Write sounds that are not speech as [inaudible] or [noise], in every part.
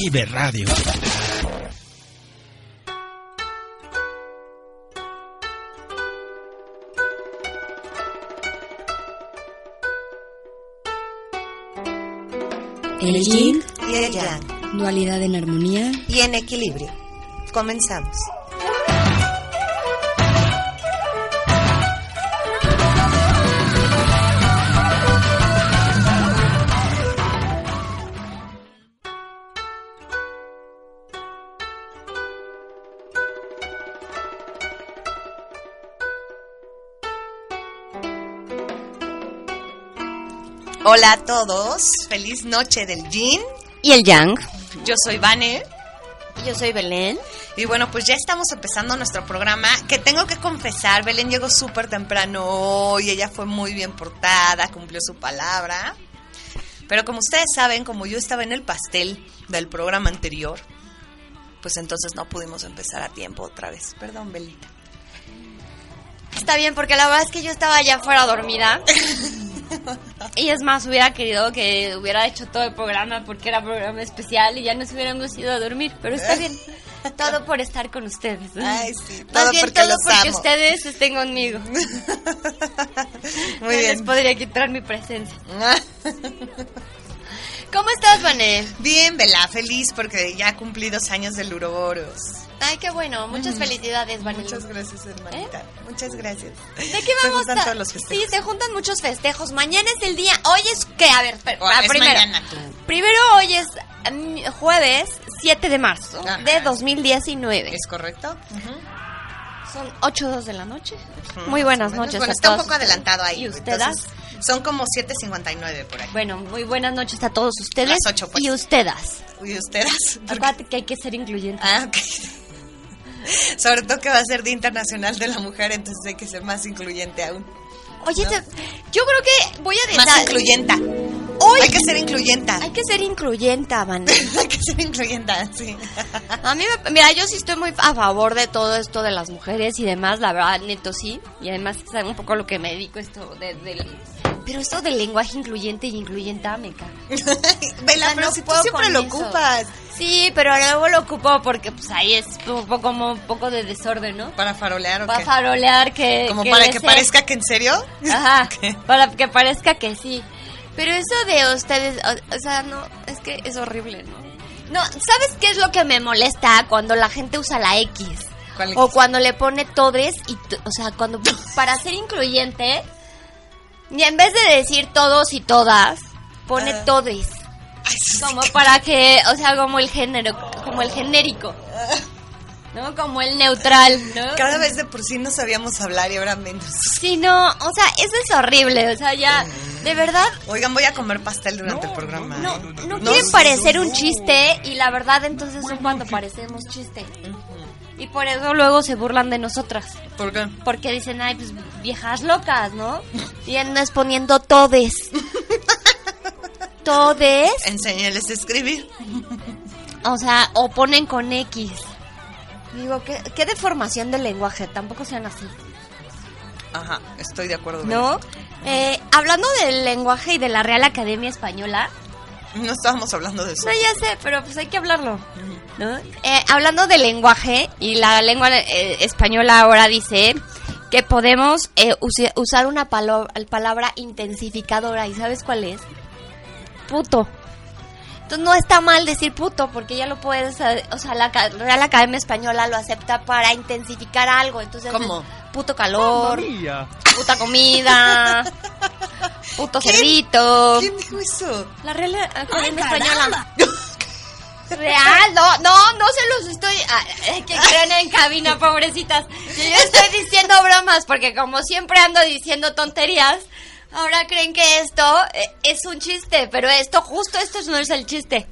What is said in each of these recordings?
Vive Radio. El yin y el yang. Dualidad en armonía y en equilibrio. Comenzamos. Hola a todos, feliz noche del Yin y el Yang. Yo soy Vane. Y yo soy Belén. Y bueno, pues ya estamos empezando nuestro programa, que tengo que confesar, Belén llegó súper temprano y ella fue muy bien portada, cumplió su palabra. Pero como ustedes saben, como yo estaba en el pastel del programa anterior, pues entonces no pudimos empezar a tiempo otra vez. Perdón, Belita. Está bien, porque la verdad es que yo estaba ya fuera dormida. [laughs] [laughs] Y es más, hubiera querido que hubiera hecho todo el programa porque era programa especial y ya nos hubiéramos ido a dormir. Pero está bien. Todo por estar con ustedes. Ay, sí. Todo más bien porque todo los porque amo. ustedes estén conmigo. [laughs] Muy no bien. les podría quitar mi presencia. [laughs] ¿Cómo estás, Vané? Bien, Bela, feliz porque ya cumplí dos años del Uroboros. Ay, qué bueno. Muchas felicidades, Vané. Muchas gracias, hermanita. Muchas gracias. ¿De qué Se vamos juntan a...? todos los festejos. Sí, se juntan muchos festejos. Mañana es el día... Hoy es... ¿Qué? A ver, ah, es primero. mañana tú. Primero hoy es mm, jueves 7 de marzo Ajá. de 2019. ¿Es correcto? Son 8 2 de la noche. Muy buenas noches Bueno, a está un poco adelantado ahí. ¿Y ustedes? entonces, son como 7.59 por ahí. Bueno, muy buenas noches a todos ustedes. Las ocho, pues. Y ustedes. ¿Y ustedes? Acuérdate que hay que ser incluyente. Ah, ok. Sobre todo que va a ser Día Internacional de la Mujer, entonces hay que ser más incluyente aún. Oye, te- yo creo que voy a Más dejar... incluyenta. Hoy Hay que ser incluyenta. hay que ser incluyenta, Van. [laughs] Hay que ser incluyenta, sí. A mí, me- mira, yo sí estoy muy a favor de todo esto de las mujeres y demás, la verdad, neto sí. Y además, es un poco lo que me dedico esto de, del- Pero esto del lenguaje incluyente y incluyenta me caga. [laughs] Vela, pero no si tú siempre lo eso. ocupas. Sí, pero luego lo ocupo porque pues ahí es un poco como un poco de desorden, ¿no? ¿Para farolear o Para qué? farolear que... Como que para que parezca que en serio. [laughs] Ajá, ¿Qué? para que parezca que sí. Pero eso de ustedes, o, o sea, no, es que es horrible, ¿no? No, ¿sabes qué es lo que me molesta cuando la gente usa la X? ¿Cuál O cuando le pone todes y, o sea, cuando para ser incluyente, y en vez de decir todos y todas, pone Ah. todes. Como para que, o sea, como el género, como el genérico. ¿No? Como el neutral, ¿no? Cada vez de por sí no sabíamos hablar y ahora menos. Sí, no, o sea, eso es horrible, o sea, ya, de verdad, Oigan, voy a comer pastel durante el programa. no, ¿eh? no, No, quieren parecer no, un no. chiste y la verdad entonces son cuando parecemos chiste. Y por eso luego se burlan de nosotras. ¿Por qué? Porque dicen, ay, pues viejas locas, ¿no? Y andas poniendo todes. [laughs] Todes, Enséñales a escribir. o sea, o ponen con X. Digo, ¿qué, qué deformación del lenguaje? Tampoco sean así. Ajá, estoy de acuerdo. ¿No? Eh, hablando del lenguaje y de la Real Academia Española, No estábamos hablando de eso. no, ya sé, pero pues hay que hablarlo. ¿no? Eh, hablando del lenguaje, y la lengua eh, española ahora dice que podemos eh, usar una palo- palabra intensificadora. ¿Y sabes cuál es? Puto. Entonces no está mal decir puto porque ya lo puedes, eh, o sea, la Real Academia Española lo acepta para intensificar algo. Entonces, ¿Cómo? Puto calor, puta comida, [laughs] puto ¿Quién? cerdito. ¿Quién dijo eso? La Real Academia Española. [laughs] Real, no, no, no se los estoy. ah, eh, que creen en cabina, pobrecitas. Que yo estoy diciendo bromas, porque como siempre ando diciendo tonterías, ahora creen que esto eh, es un chiste, pero esto, justo esto no es el chiste.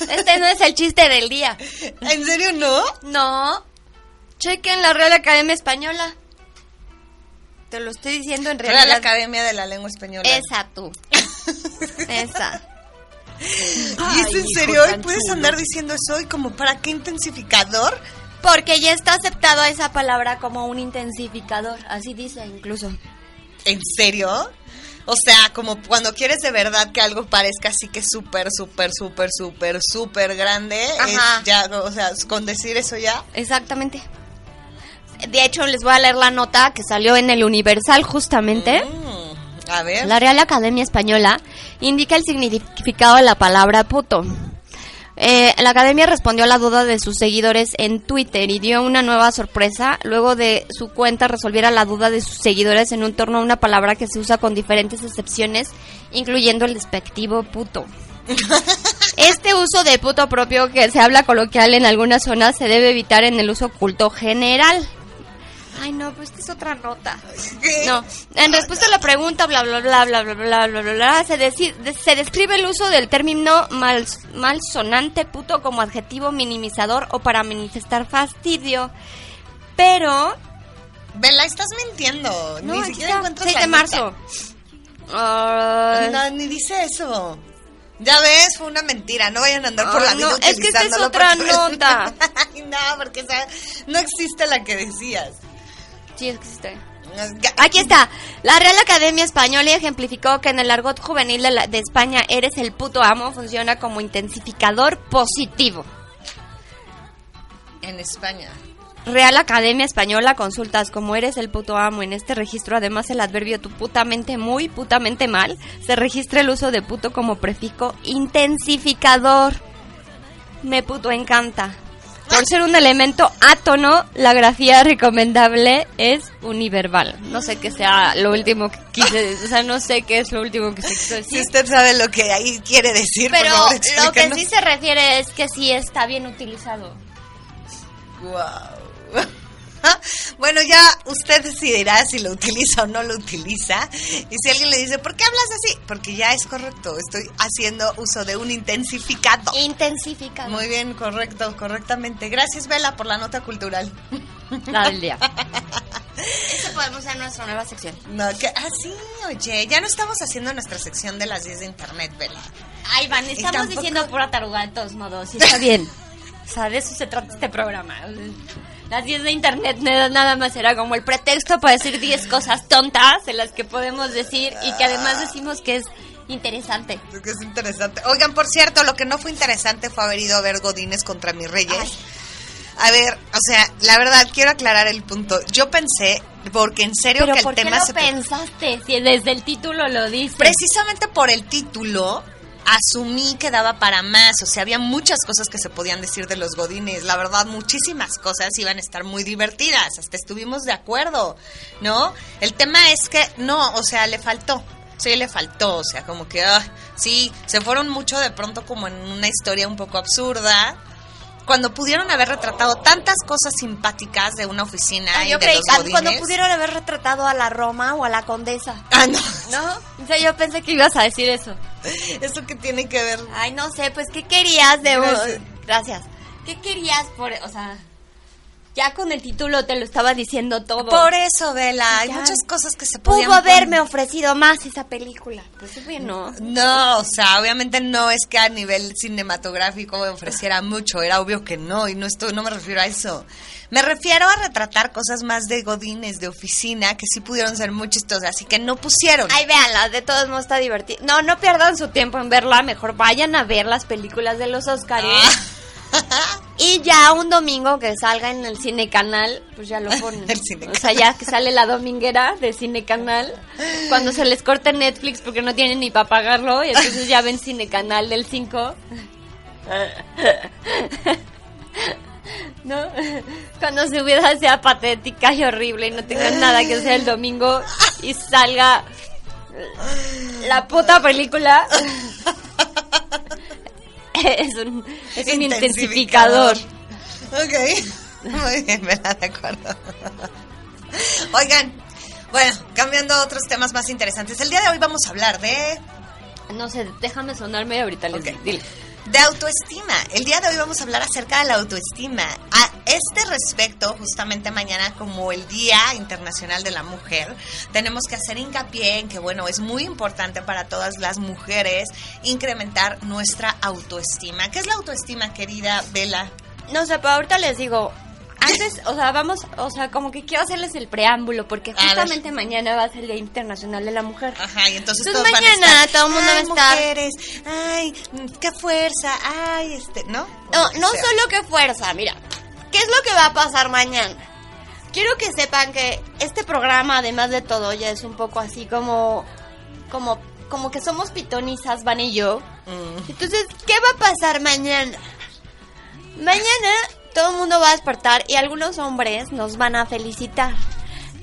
Este no es el chiste del día. ¿En serio no? No. Chequen la Real Academia Española. Te lo estoy diciendo en Real realidad. Academia de la Lengua Española. Esa tú. [laughs] Esa. ¿Y es en serio? ¿Y puedes andar diciendo eso? ¿Y como para qué intensificador? Porque ya está aceptado esa palabra como un intensificador, así dice incluso. ¿En serio? O sea, como cuando quieres de verdad que algo parezca así que súper, súper, súper, súper, súper grande, Ajá. es ya, o sea, con decir eso ya. Exactamente. De hecho, les voy a leer la nota que salió en el Universal justamente. Mm, a ver. La Real Academia Española indica el significado de la palabra puto. Eh, la academia respondió a la duda de sus seguidores en Twitter y dio una nueva sorpresa luego de su cuenta resolviera la duda de sus seguidores en un torno a una palabra que se usa con diferentes excepciones, incluyendo el despectivo puto. [laughs] Este uso de puto propio que se habla coloquial en algunas zonas se debe evitar en el uso culto general. Ay, no, pues esta es otra nota. No, en respuesta a la pregunta, bla, bla, bla, bla, bla, bla, bla, bla, bla, se, de- se describe el uso del término mal, malsonante puto como adjetivo minimizador o para manifestar fastidio. Pero, Vela, estás mintiendo. no, ni siquiera está, encuentras 6 la de marzo. No, ni dice eso. Ya ves, fue una mentira. No vayan a andar por Ah, la vida no, es que esta es otra porque- nota. [laughs] Ay, no, porque o sea, no existe la que decías. Sí, existe. Ya- Aquí está. La Real Academia Española ejemplificó que en el argot juvenil de, la- de España eres el puto amo funciona como intensificador positivo. En España. Real Academia Española consultas como eres el puto amo. En este registro, además, el adverbio tu putamente muy, putamente mal, se registra el uso de puto como prefijo intensificador. Me puto encanta. Por ser un elemento átono, la grafía recomendable es univerbal. No sé qué sea lo último que quise, o sea, no sé qué es lo último que se quiso Si decir. usted sabe lo que ahí quiere decir, por Pero favor, lo que sí se refiere es que sí está bien utilizado. Guau. [laughs] Bueno, ya usted decidirá si lo utiliza o no lo utiliza. Y si alguien le dice, ¿por qué hablas así? Porque ya es correcto, estoy haciendo uso de un intensificado. Intensificador. Muy bien, correcto, correctamente. Gracias, Vela, por la nota cultural. La del día. [laughs] Esa podemos ser nuestra nueva sección. No, que, ah, sí, oye, ya no estamos haciendo nuestra sección de las 10 de internet, Vela. Ay, Van, estamos tampoco- diciendo pura taruga de todos modos. Y está bien. [laughs] O sea, de eso se trata este programa. Las 10 de internet nada más era como el pretexto para decir 10 cosas tontas en las que podemos decir y que además decimos que es interesante. Es que es interesante. Oigan, por cierto, lo que no fue interesante fue haber ido a ver Godines contra mis reyes. Ay. A ver, o sea, la verdad, quiero aclarar el punto. Yo pensé, porque en serio Pero que el ¿por qué tema lo se... pensaste? Si desde el título lo dice. Precisamente por el título, asumí que daba para más. O sea, había muchas cosas que se podían decir de los godines. La verdad, muchísimas cosas iban a estar muy divertidas. Hasta estuvimos de acuerdo, ¿no? El tema es que no, o sea, le faltó. Sí, le faltó. O sea, como que, ah, sí, se fueron mucho de pronto como en una historia un poco absurda. Cuando pudieron haber retratado tantas cosas simpáticas de una oficina Ah, y yo de creí los cuando pudieron haber retratado a la Roma o a la condesa. Ah, no. ¿No? O sea, yo pensé que ibas a decir eso. ¿Eso qué tiene que ver? Ay, no sé, pues, ¿qué querías de Gracias. Gracias. ¿Qué querías por, o sea, ya con el título te lo estaba diciendo todo. Por eso, Vela, hay muchas cosas que se podían Pudo haberme ofrecido más esa película. Pues bueno. No, o sea, obviamente no es que a nivel cinematográfico me ofreciera mucho, era obvio que no, y no estoy, no me refiero a eso. Me refiero a retratar cosas más de godines, de oficina, que sí pudieron ser muy chistosas y que no pusieron. Ay, véanla, de todos modos está divertido. No, no pierdan su tiempo en verla, mejor vayan a ver las películas de los Oscars. Ah. [laughs] Y ya un domingo que salga en el Cine Canal, pues ya lo [laughs] ponen. El Cine o sea, ya que sale la dominguera de Cine Canal, cuando se les corta Netflix porque no tienen ni para pagarlo, y entonces ya ven Cine Canal del 5. [laughs] ¿No? Cuando su vida sea patética y horrible y no tengan nada que hacer el domingo y salga la puta película. [laughs] Es un, es un intensificador. Ok, [laughs] muy bien, ¿verdad? De acuerdo. Oigan, bueno, cambiando a otros temas más interesantes. El día de hoy vamos a hablar de No sé, déjame sonarme ahorita les Ok. dile. De autoestima. El día de hoy vamos a hablar acerca de la autoestima. A este respecto, justamente mañana como el Día Internacional de la Mujer, tenemos que hacer hincapié en que, bueno, es muy importante para todas las mujeres incrementar nuestra autoestima. ¿Qué es la autoestima, querida Vela? No sé, pero ahorita les digo. Antes, o sea, vamos, o sea, como que quiero hacerles el preámbulo, porque justamente mañana va a ser el Día Internacional de la Mujer. Ajá, y entonces, Entonces todos van a mañana estar, todo el mundo va a "Ay, estar". mujeres, ay, qué fuerza, ay, este, ¿no? No, no sea. solo que fuerza, mira. ¿Qué es lo que va a pasar mañana? Quiero que sepan que este programa, además de todo, ya es un poco así como. como. como que somos pitonizas, Van y yo. Mm. Entonces, ¿qué va a pasar mañana? Mañana todo el mundo va a despertar y algunos hombres nos van a felicitar.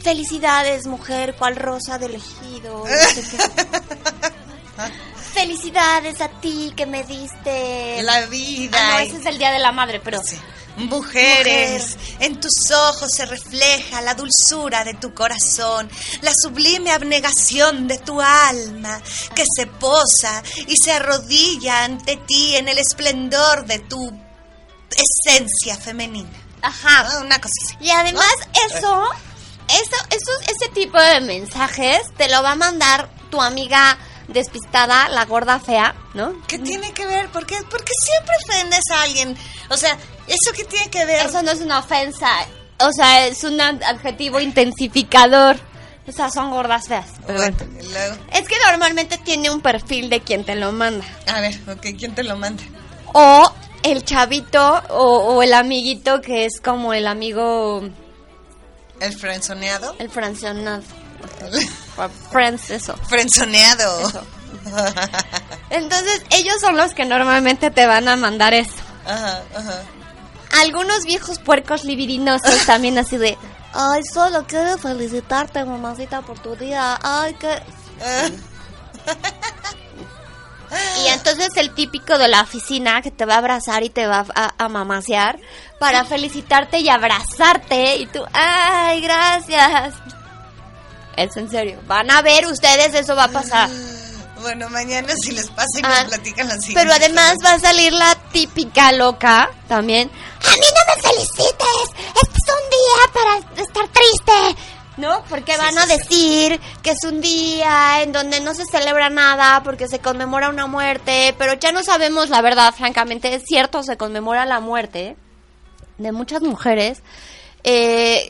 Felicidades, mujer, cual rosa de elegido. no sé qué. [laughs] Felicidades a ti que me diste. La vida. Ah, no, ese es el Día de la Madre, pero. Sí. Mujeres, en tus ojos se refleja la dulzura de tu corazón, la sublime abnegación de tu alma, que se posa y se arrodilla ante ti en el esplendor de tu esencia femenina. Ajá. Ah, Una cosa así. Y además eso, eso, eso, ese tipo de mensajes te lo va a mandar tu amiga despistada, la gorda fea, ¿no? ¿Qué tiene que ver? ¿Por qué, por qué siempre ofendes a alguien? O sea, ¿eso qué tiene que ver? Eso no es una ofensa, o sea, es un adjetivo intensificador. O sea, son gordas feas. Pero bueno. Es que normalmente tiene un perfil de quien te lo manda. a ver, ok, ¿quién te lo manda? O el chavito o, o el amiguito que es como el amigo, ¿El frenzoneado? el francionado. Friends, eso. Frenzoneado. Eso. [laughs] Entonces, ellos son los que normalmente te van a mandar eso. Ajá, ajá. Algunos viejos puercos libidinosos también así de, ay, solo quiero felicitarte, mamacita, por tu día. Ay, que... [laughs] Y entonces el típico de la oficina que te va a abrazar y te va a, a mamasear para felicitarte y abrazarte y tú, ay, gracias. Es en serio. Van a ver ustedes, eso va a pasar. Bueno, mañana si les pasa y Ah, nos platican la siguiente. Pero además va a salir la típica loca también. A mí no me felicites. Este es un día para estar triste. ¿No? Porque van a decir que es un día en donde no se celebra nada porque se conmemora una muerte, pero ya no sabemos la verdad, francamente. Es cierto, se conmemora la muerte de muchas mujeres. Eh,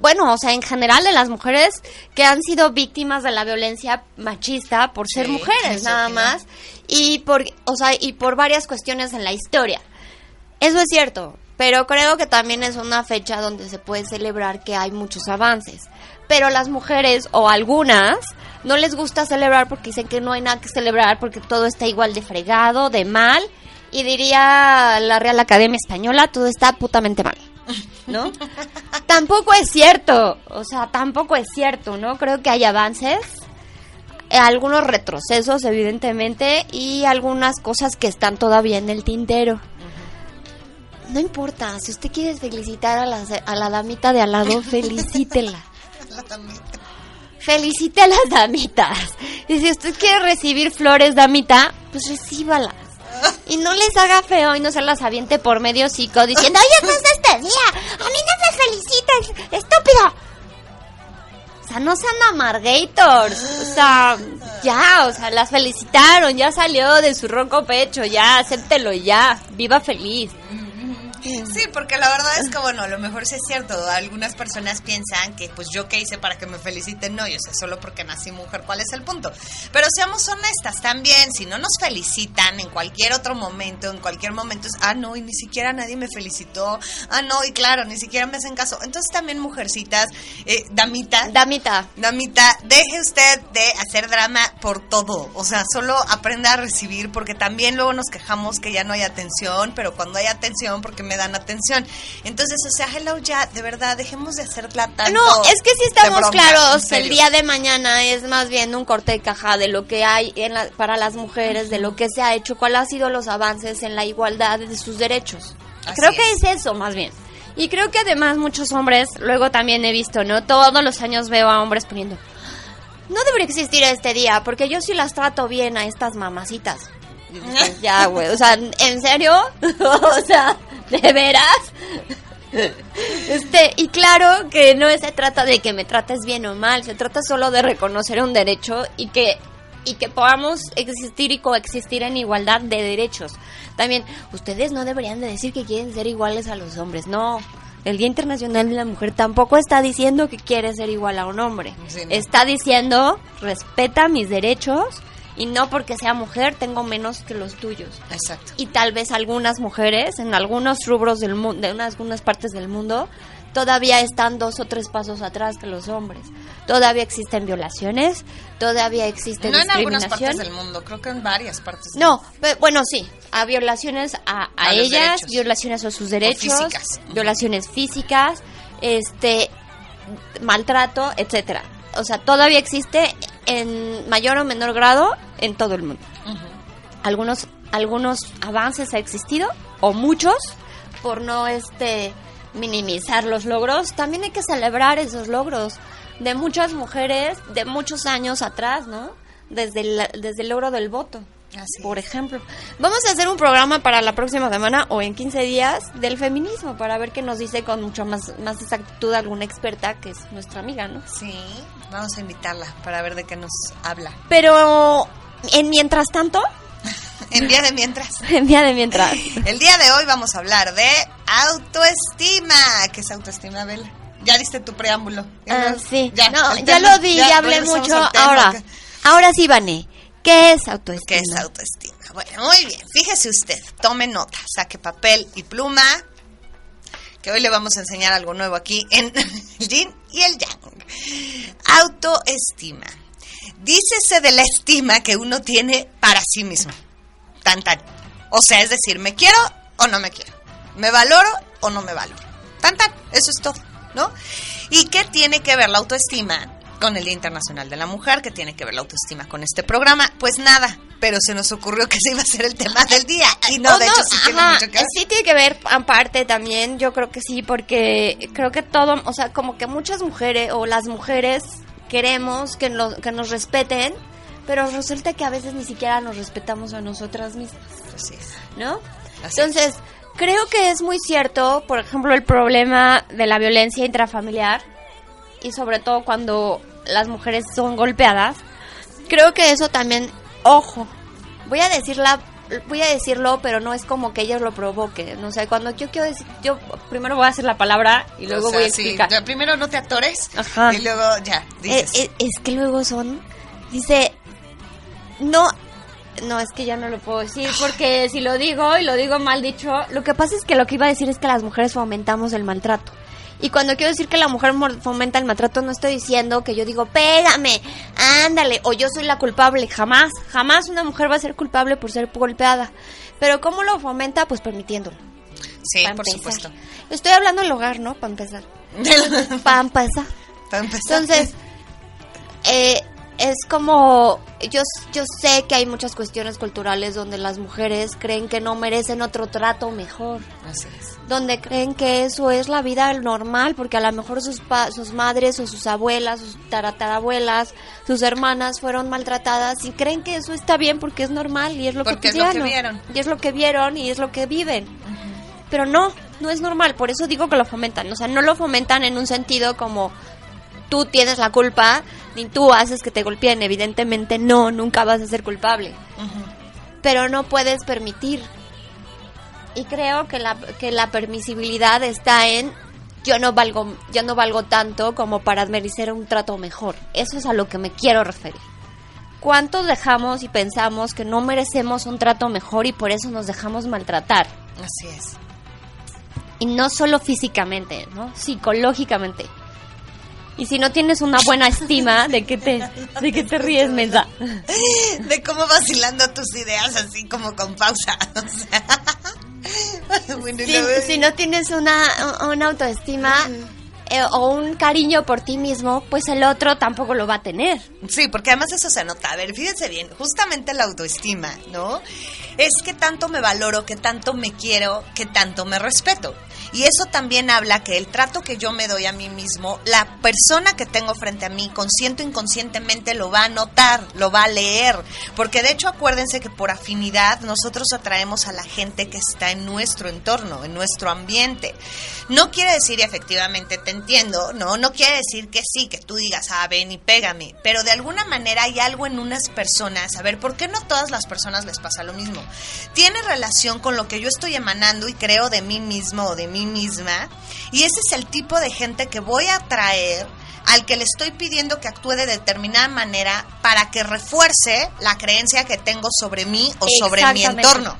bueno, o sea, en general de las mujeres que han sido víctimas de la violencia machista por ser mujeres, nada más, y por, o sea, y por varias cuestiones en la historia. Eso es cierto, pero creo que también es una fecha donde se puede celebrar que hay muchos avances. Pero las mujeres o algunas no les gusta celebrar porque dicen que no hay nada que celebrar porque todo está igual de fregado, de mal, y diría la Real Academia Española, todo está putamente mal. ¿no? [laughs] tampoco es cierto, o sea, tampoco es cierto, ¿no? Creo que hay avances, algunos retrocesos, evidentemente, y algunas cosas que están todavía en el tintero. No importa, si usted quiere felicitar a la, a la damita de al lado, felicítela. [laughs] Felicite a las damitas. Y si usted quiere recibir flores, damita, pues recíbalas. Y no les haga feo y no se las aviente por medio hocico diciendo, oye, no es este día, a mí no me felicitas, estúpido. O sea, no sean amargators. O sea, ya, o sea, las felicitaron, ya salió de su ronco pecho, ya, acéptelo ya, viva feliz. Sí, porque la verdad es que, bueno, a lo mejor sí es cierto. Algunas personas piensan que, pues, yo qué hice para que me feliciten. No, yo sé, solo porque nací mujer, ¿cuál es el punto? Pero seamos honestas también. Si no nos felicitan en cualquier otro momento, en cualquier momento es, ah, no, y ni siquiera nadie me felicitó. Ah, no, y claro, ni siquiera me hacen caso. Entonces también, mujercitas, eh, damita. Damita. Damita, deje usted de hacer drama por todo. O sea, solo aprenda a recibir, porque también luego nos quejamos que ya no hay atención, pero cuando hay atención, porque me dan atención. Entonces, o sea, hello ya, de verdad, dejemos de hacerla tanto. No, es que si estamos broma, claros, el día de mañana es más bien un corte de caja de lo que hay en la- para las mujeres, de lo que se ha hecho, cuáles han sido los avances en la igualdad de sus derechos. Así creo que es. es eso, más bien. Y creo que además muchos hombres, luego también he visto, ¿no? Todos los años veo a hombres poniendo, no debería existir este día, porque yo sí las trato bien a estas mamacitas. Dices, [laughs] ya, güey, o sea, ¿en serio? [laughs] o sea, [laughs] ¿de veras? Este, y claro que no se trata de que me trates bien o mal, se trata solo de reconocer un derecho y que y que podamos existir y coexistir en igualdad de derechos. También, ustedes no deberían de decir que quieren ser iguales a los hombres, no. El Día Internacional de la Mujer tampoco está diciendo que quiere ser igual a un hombre. Sí, no. Está diciendo, respeta mis derechos y no porque sea mujer tengo menos que los tuyos Exacto. y tal vez algunas mujeres en algunos rubros del mundo, de unas, algunas partes del mundo, todavía están dos o tres pasos atrás que los hombres. Todavía existen violaciones, todavía existe No en algunas discriminación. partes del mundo, creo que en varias partes. No, pe- bueno, sí, a violaciones a, a A ellas, violaciones a sus derechos, físicas. Violaciones físicas, este maltrato, etcétera. O sea, todavía existe en mayor o menor grado en todo el mundo. Algunos algunos avances ha existido o muchos por no este minimizar los logros. También hay que celebrar esos logros de muchas mujeres de muchos años atrás no desde el, desde el logro del voto Así por ejemplo vamos a hacer un programa para la próxima semana o en 15 días del feminismo para ver qué nos dice con mucho más más exactitud alguna experta que es nuestra amiga no Sí, vamos a invitarla para ver de qué nos habla. [laughs] pero en mientras tanto [laughs] En día de mientras. [laughs] en día de mientras El día de hoy vamos a hablar de autoestima. ¿Qué es autoestima, Bella? ¿Ya diste tu preámbulo? Ah, sí. Ya, no, ya lo di, ya, hablé mucho. ahora, ¿qué- ahora sí, Vane. ¿Qué es autoestima? ¿Qué es autoestima? Bueno, muy bien. Fíjese usted, tome nota, saque papel y pluma, que hoy le vamos a enseñar algo nuevo aquí en [laughs] el yin y el yang. Autoestima. Dícese de la estima que uno tiene para sí mismo. Tan tan. O sea, es decir, ¿me quiero o no me quiero? ¿Me valoro o no me valoro? Tan tan. Eso es todo, ¿no? ¿Y qué tiene que ver la autoestima con el Día Internacional de la Mujer? ¿Qué tiene que ver la autoestima con este programa? Pues nada, pero se nos ocurrió que [laughs] ese iba a ser el tema del día. Y no, Oh, de hecho sí tiene mucho que ver. Sí tiene que ver, aparte también, yo creo que sí, porque creo que todo, o sea, como que muchas mujeres o las mujeres queremos que, lo- que nos respeten, pero resulta que a veces ni siquiera nos respetamos a nosotras mismas. Así es. ¿no? Así Entonces, creo que es muy cierto, por ejemplo, el problema de la violencia intrafamiliar y sobre todo cuando las mujeres son golpeadas. Creo que eso también, ojo, voy a decirla voy a decirlo, pero no es como que ellas lo provoquen, no sé, cuando yo quiero decir, yo primero voy a hacer la palabra y luego O sea, voy a explicar. primero no te atores Ajá. y luego ya, Eh, dices. eh, es que luego son, dice, no, no, es que ya no lo puedo decir porque si lo digo y lo digo mal dicho, lo que pasa es que lo que iba a decir es que las mujeres fomentamos el maltrato. Y cuando quiero decir que la mujer fomenta el maltrato, no estoy diciendo que yo digo, pégame, ándale, o yo soy la culpable. Jamás, jamás una mujer va a ser culpable por ser golpeada. Pero ¿cómo lo fomenta? Pues permitiéndolo. sí, por supuesto. Estoy hablando del hogar, ¿no? Para empezar. [laughs] Para empezar. Para empezar. Entonces, eh, es como, yo, yo sé que hay muchas cuestiones culturales donde las mujeres creen que no merecen otro trato mejor, Así es. donde creen que eso es la vida normal, porque a lo mejor sus, pa- sus madres o sus abuelas, sus taratarabuelas, sus hermanas fueron maltratadas y creen que eso está bien porque es normal y es lo Porque es lo que vieron. Y es lo que vieron y es lo que viven. Pero no, no es normal, por eso digo que lo fomentan. O sea, no lo fomentan en un sentido como tú tienes la culpa, ni tú haces que te golpeen. Evidentemente no, nunca vas a ser culpable. Pero no puedes permitir Y creo que la, que la permisibilidad está en yo no valgo, yo no valgo tanto como para merecer un trato mejor. Eso es a lo que me quiero referir. ¿Cuántos dejamos y pensamos que no merecemos un trato mejor y por eso nos dejamos maltratar? Así es. Y no solo físicamente, ¿no? Psicológicamente. Y si no tienes una buena estima, ¿de qué te, de qué te ríes, mensa? De cómo vacilando tus ideas así como con pausa. [laughs] O sea. Bueno, Si, luego- si no tienes una, una autoestima eh, o un cariño por ti mismo, pues el otro tampoco lo va a tener. Sí, porque además eso se nota. A ver, fíjense bien, justamente la autoestima, ¿no? Es que tanto me valoro, que tanto me quiero, que tanto me respeto. Y eso también habla que el trato que yo me doy a mí mismo, la persona que tengo frente a mí, consciente o inconscientemente, lo va a notar, lo va a leer. Porque de hecho acuérdense que por afinidad nosotros atraemos a la gente que está en nuestro entorno, en nuestro ambiente. No quiere decir, efectivamente, te entiendo, ¿no? No quiere decir que sí, que tú digas, ah, ven y pégame. Pero de alguna manera hay algo en unas personas, a ver, ¿por qué no todas las personas les pasa lo mismo? Tiene relación con lo que yo estoy emanando y creo de mí mismo o de mí misma. Y ese es el tipo de gente que voy a atraer al que le estoy pidiendo que actúe de determinada manera para que refuerce la creencia que tengo sobre mí o sobre mi entorno.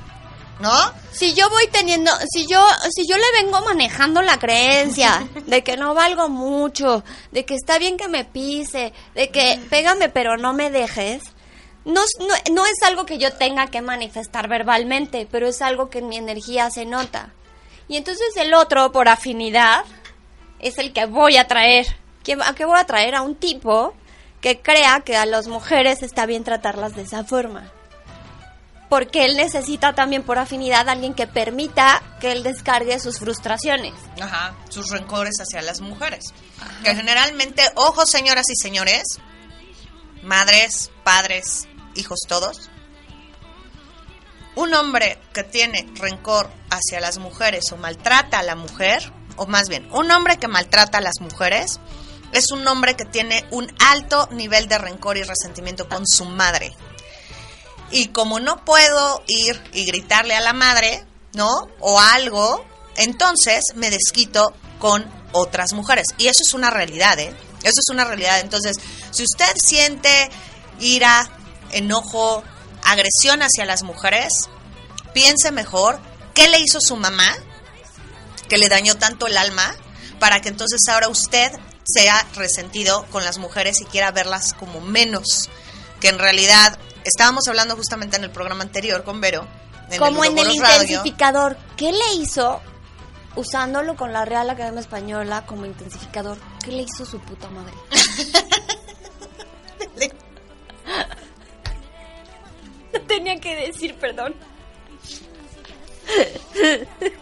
¿No? Si yo voy teniendo, si yo, si yo le vengo manejando la creencia [laughs] de que no valgo mucho, de que está bien que me pise, de que pégame pero no me dejes, no, no, no es algo que yo tenga que manifestar verbalmente, pero es algo que en mi energía se nota. Y entonces el otro, por afinidad, es el que voy a traer. ¿Qué- ¿A qué voy a traer? A un tipo que crea que a las mujeres está bien tratarlas de esa forma porque él necesita también por afinidad a alguien que permita que él descargue sus frustraciones. Ajá, sus rencores hacia las mujeres. Que generalmente, ojo señoras y señores, madres, padres, hijos todos, un hombre que tiene rencor hacia las mujeres o maltrata a la mujer, o más bien, un hombre que maltrata a las mujeres, es un hombre que tiene un alto nivel de rencor y resentimiento con su madre. Y como no puedo ir y gritarle a la madre, ¿no? O algo, entonces me desquito con otras mujeres. Y eso es una realidad, ¿eh? Eso es una realidad. Entonces, si usted siente ira, enojo, agresión hacia las mujeres, piense mejor qué le hizo su mamá que le dañó tanto el alma para que entonces ahora usted sea resentido con las mujeres y quiera verlas como menos que en realidad estábamos hablando justamente en el programa anterior con Vero en Como en el Radio. intensificador. ¿Qué le hizo usándolo con la Real Academia Española como intensificador? ¿Qué le hizo su puta madre? [laughs] No [laughs] tenía que decir perdón. [laughs]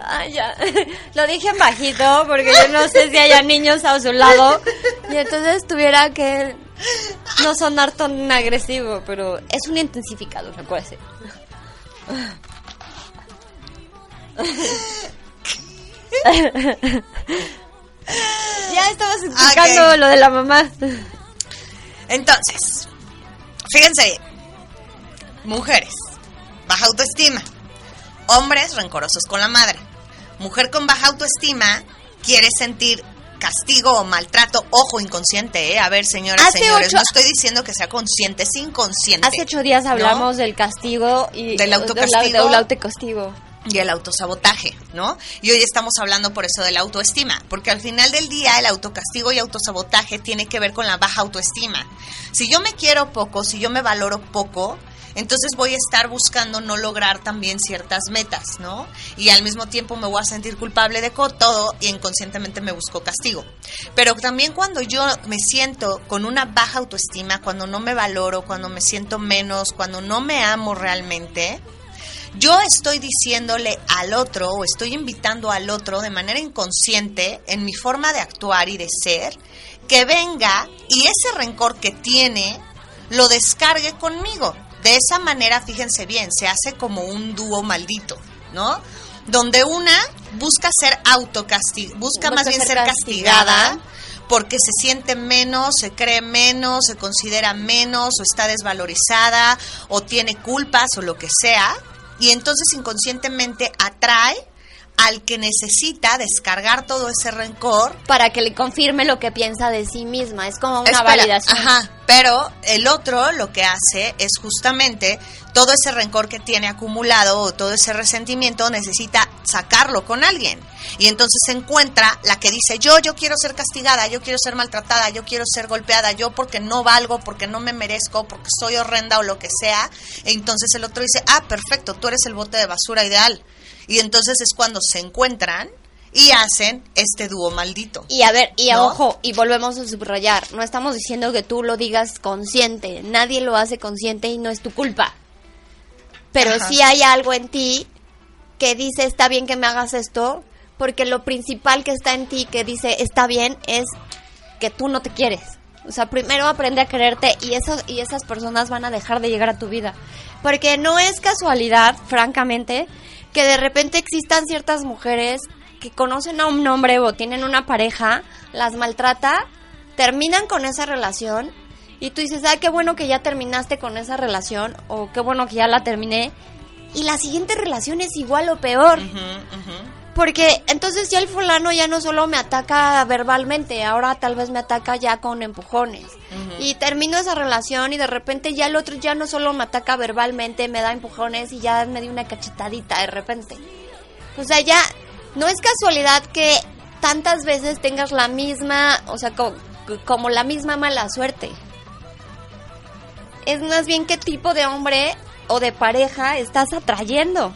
Ah, ya. [laughs] Lo dije en bajito porque yo no sé si haya niños a su lado y entonces tuviera que no sonar tan agresivo, pero es un intensificador, acuérdese. ya estabas explicando lo de la mamá. Entonces, fíjense. Mujeres, baja autoestima. Hombres rencorosos con la madre. Mujer con baja autoestima quiere sentir castigo o maltrato, ojo inconsciente, ¿eh? A ver, señoras, Hace señores, ocho- no estoy diciendo que sea consciente, es inconsciente. Hace ocho días ¿no? hablamos del castigo y Del autocastigo. Del autocastigo. y el autosabotaje, ¿no? Y hoy estamos hablando por eso de la autoestima, porque al final del día el autocastigo y autosabotaje tiene que ver con la baja autoestima. Si yo me quiero poco, si yo me valoro poco, entonces voy a estar buscando no lograr también ciertas metas, ¿no? Y al mismo tiempo me voy a sentir culpable de todo y inconscientemente me busco castigo. Pero también cuando yo me siento con una baja autoestima, cuando no me valoro, cuando me siento menos, cuando no me amo realmente, yo estoy diciéndole al otro o estoy invitando al otro de manera inconsciente en mi forma de actuar y de ser que venga y ese rencor que tiene lo descargue conmigo. De esa manera, fíjense bien, se hace como un dúo maldito, ¿no? Donde una busca ser autocastigada, busca, Busca más bien ser ser castigada castigada. porque se siente menos, se cree menos, se considera menos o está desvalorizada o tiene culpas o lo que sea. y entonces inconscientemente atrae al que necesita descargar todo ese rencor para que le confirme lo que piensa de sí misma. Es como una Espera, validación. Ajá, pero el otro lo que hace es justamente todo ese rencor que tiene acumulado o todo ese resentimiento necesita sacarlo con alguien. Y entonces se encuentra la que dice, yo, yo quiero ser castigada, yo quiero ser maltratada, yo quiero ser golpeada, yo porque no valgo, porque no me merezco, porque soy horrenda o lo que sea. E entonces el otro dice, ah, perfecto, tú eres el bote de basura ideal. Y entonces es cuando se encuentran y hacen este dúo maldito. Y a ver, y a ¿No? ojo, y volvemos a subrayar, no estamos diciendo que tú lo digas consciente, nadie lo hace consciente y no es tu culpa. Pero Ajá. sí hay algo en ti que dice, está bien que me hagas esto, porque lo principal que está en ti que dice, está bien, es que tú no te quieres. O sea, primero aprende a quererte y, eso, y esas personas van a dejar de llegar a tu vida. Porque no es casualidad, francamente, que de repente existan ciertas mujeres que conocen a un hombre o tienen una pareja, las maltrata, terminan con esa relación y tú dices, ay, qué bueno que ya terminaste con esa relación o qué bueno que ya la terminé. Y la siguiente relación es igual o peor. Porque entonces ya el fulano ya no solo me ataca verbalmente, ahora tal vez me ataca ya con empujones. Y termino esa relación y de repente ya el otro ya no solo me ataca verbalmente, me da empujones y ya me dio una cachetadita de repente. O sea, ya no es casualidad que tantas veces tengas la misma, o sea, co- como la misma mala suerte. Es más bien qué tipo de hombre o de pareja estás atrayendo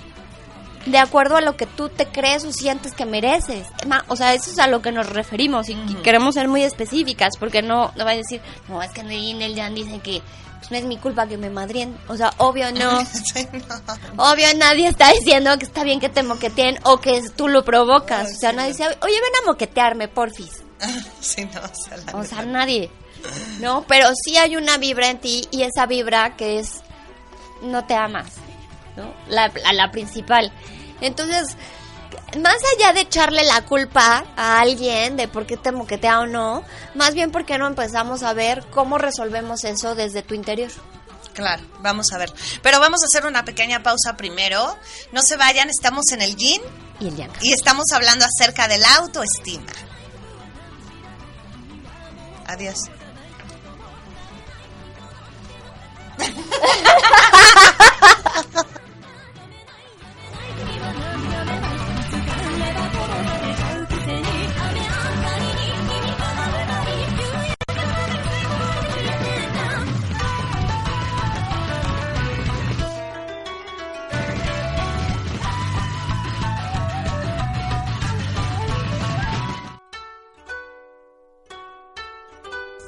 de acuerdo a lo que tú te crees o sientes que mereces. O sea, eso es a lo que nos referimos y, y queremos ser muy específicas porque no, no va a decir, no, es que en el Jan dice que pues, no es mi culpa que me madrien. O sea, obvio no. [laughs] Sí, no. Obvio nadie está diciendo que está bien que te moqueteen o que tú lo provocas. O sea, nadie dice, oye, ven a moquetearme, porfis. [laughs] Sí, no, o sea, O nadie. No, pero sí hay una vibra en ti y esa vibra que es no te amas, ¿no? La, la, la principal. Entonces, más allá de echarle la culpa a alguien de por qué te moquetea o no, más bien porque no empezamos a ver cómo resolvemos eso desde tu interior. Claro, vamos a ver. Pero vamos a hacer una pequeña pausa primero. No se vayan, estamos en el yin Y el yang. y estamos hablando acerca de la autoestima. Adiós. [laughs]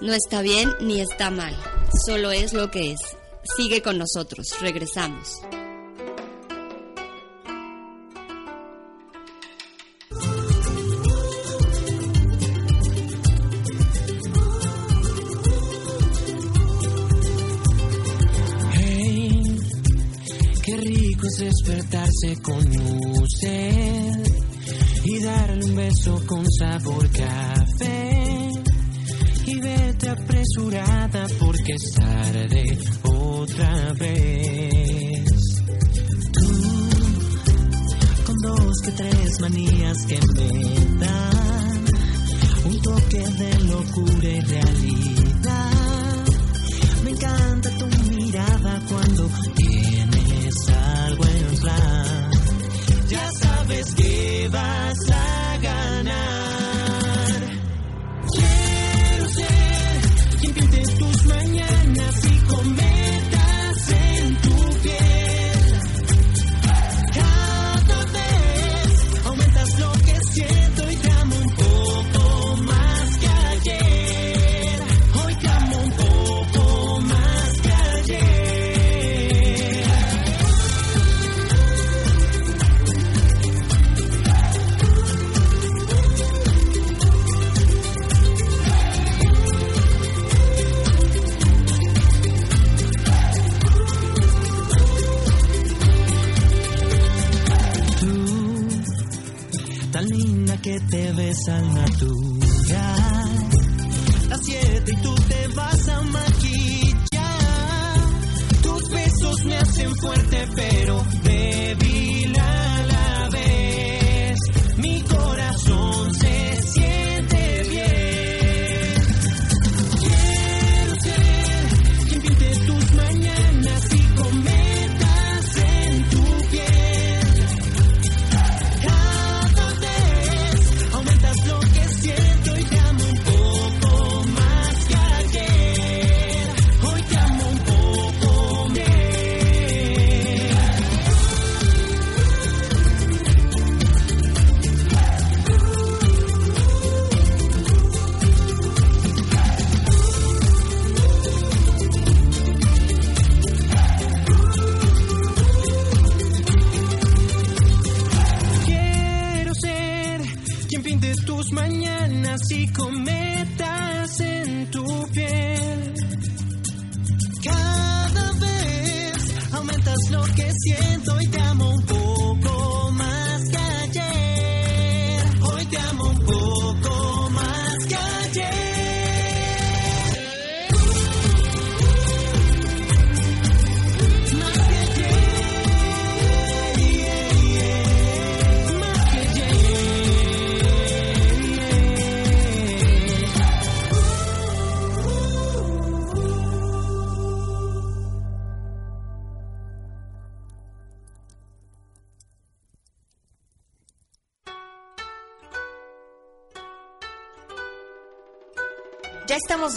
No está bien ni está mal, solo es lo que es. Sigue con nosotros, regresamos.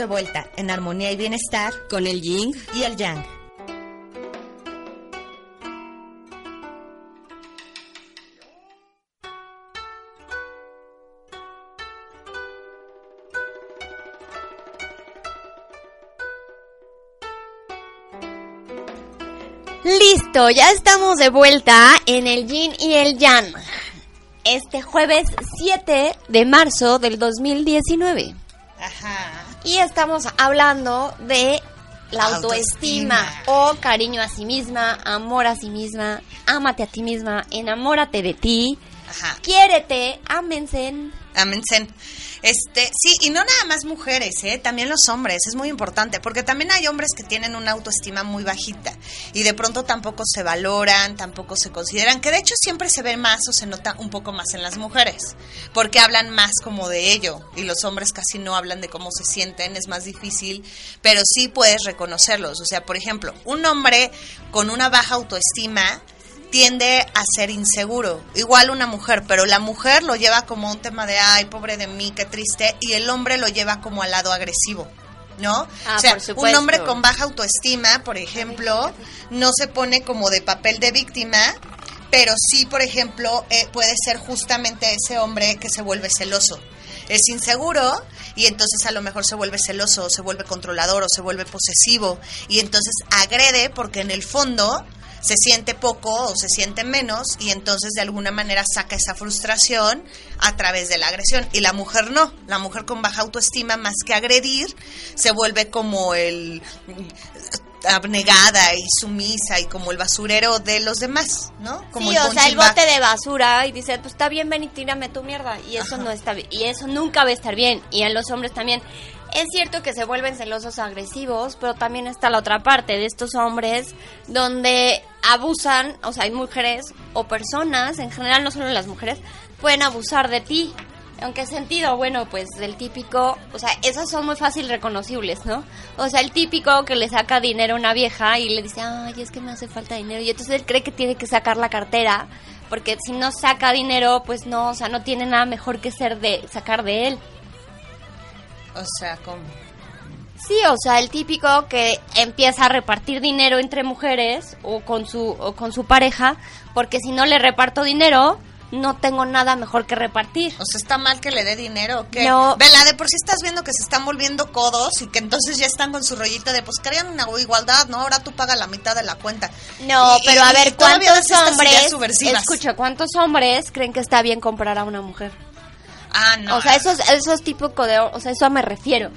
De vuelta en Armonía y Bienestar Con el Ying. y el Yang. Listo, ya estamos de vuelta en el Yin y el Yang. Este jueves 7 de marzo del 2019. Ajá. Y estamos hablando de la autoestima, Autoestima. o cariño a sí misma, amor a sí misma, ámate a ti misma, enamórate de ti, Ajá. quiérete, ámense. Amencen. Este, sí, y no nada más mujeres, ¿eh? también los hombres, es muy importante, porque también hay hombres que tienen una autoestima muy bajita y de pronto tampoco se valoran, tampoco se consideran, que de hecho siempre se ve más o se nota un poco más en las mujeres, porque hablan más como de ello y los hombres casi no hablan de cómo se sienten, es más difícil, pero sí puedes reconocerlos, o sea, por ejemplo, un hombre con una baja autoestima, tiende a ser inseguro. Igual una mujer, pero la mujer lo lleva como un tema de, ay, pobre de mí, qué triste, y el hombre lo lleva como al lado agresivo. ¿No? Ah, o sea, un hombre con baja autoestima, por ejemplo, no se pone como de papel de víctima, pero sí, por ejemplo, eh, puede ser justamente ese hombre que se vuelve celoso. Es inseguro y entonces a lo mejor se vuelve celoso, o se vuelve controlador o se vuelve posesivo y entonces agrede porque en el fondo se siente poco o se siente menos y entonces de alguna manera saca esa frustración a través de la agresión. Y la mujer no, la mujer con baja autoestima más que agredir se vuelve como el abnegada y sumisa y como el basurero de los demás, ¿no? Como sí, o sea, el bote de basura y dice, pues está bien, ven y tírame tu mierda. Y eso no está bien. Y eso nunca va a estar bien. Y en los hombres también. Es cierto que se vuelven celosos agresivos, pero también está la otra parte de estos hombres donde abusan, o sea, hay mujeres o personas, en general no solo las mujeres, pueden abusar de ti. ¿En qué sentido? Bueno, pues el típico, o sea, esos son muy fácil reconocibles, ¿no? O sea, el típico que le saca dinero a una vieja y le dice, ay, es que me hace falta dinero. Y entonces él cree que tiene que sacar la cartera, porque si no saca dinero, pues no, o sea, no tiene nada mejor que ser de sacar de él. O sea, como... Sí, o sea, el típico que empieza a repartir dinero entre mujeres o con su o con su pareja, porque si no le reparto dinero, no tengo nada mejor que repartir. O sea, ¿está mal que le dé dinero o qué? No. Vela, de por sí estás viendo que se están volviendo codos y que entonces ya están con su rollito de, pues querían una igualdad, ¿no? Ahora tú pagas la mitad de la cuenta. No, Y- pero y- a ver, ¿cuántos hombres, escucha, cuántos hombres creen que está bien comprar a una mujer? Ah, no. O sea, esos, esos tipos de, o sea, eso me refiero.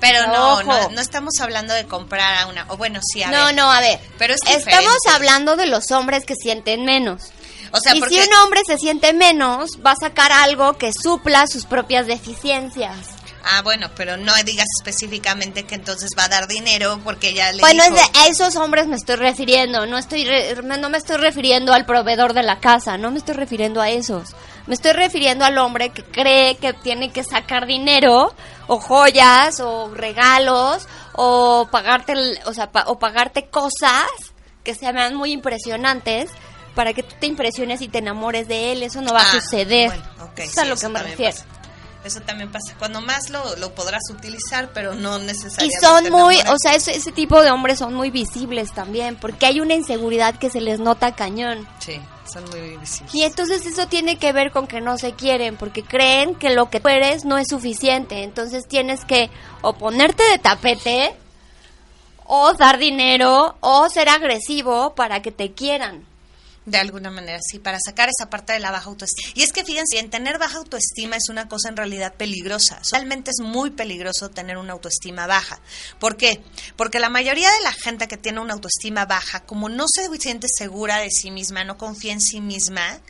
Pero no, no, no estamos hablando de comprar a una... O bueno, sí, a no, ver. no, a ver. Pero es Estamos diferente. hablando de los hombres que sienten menos. O sea, y porque... si un hombre se siente menos, va a sacar algo que supla sus propias deficiencias. Ah, bueno, pero no digas específicamente que entonces va a dar dinero porque ya le Bueno, es dijo... de, a esos hombres me estoy refiriendo, no estoy re- no me estoy refiriendo al proveedor de la casa, no me estoy refiriendo a esos. Me estoy refiriendo al hombre que cree que tiene que sacar dinero o joyas o regalos o pagarte, o sea, pa- o pagarte cosas que se vean muy impresionantes para que tú te impresiones y te enamores de él, eso no va Ah, a suceder. bueno, ok, Eso es a lo que me refiero. pasa. Eso también pasa. Cuando más lo, lo podrás utilizar, pero no Y necesariamente... son muy, o sea, ese, ese tipo de hombres son muy visibles también, porque hay una inseguridad que se les nota cañón. Sí, son muy visibles. Y entonces eso tiene que ver con que no se quieren, porque creen que lo que tú eres no es suficiente. Entonces tienes que o ponerte de tapete, o dar dinero, o ser agresivo para que te quieran. De alguna manera, sí, para sacar esa parte de la baja autoestima. Y es que fíjense, en tener baja autoestima es una cosa en realidad peligrosa. Realmente es muy peligroso tener una autoestima baja. ¿Por qué? Porque la mayoría de la gente que tiene una autoestima baja, como no se siente segura de sí misma, no confía en sí misma,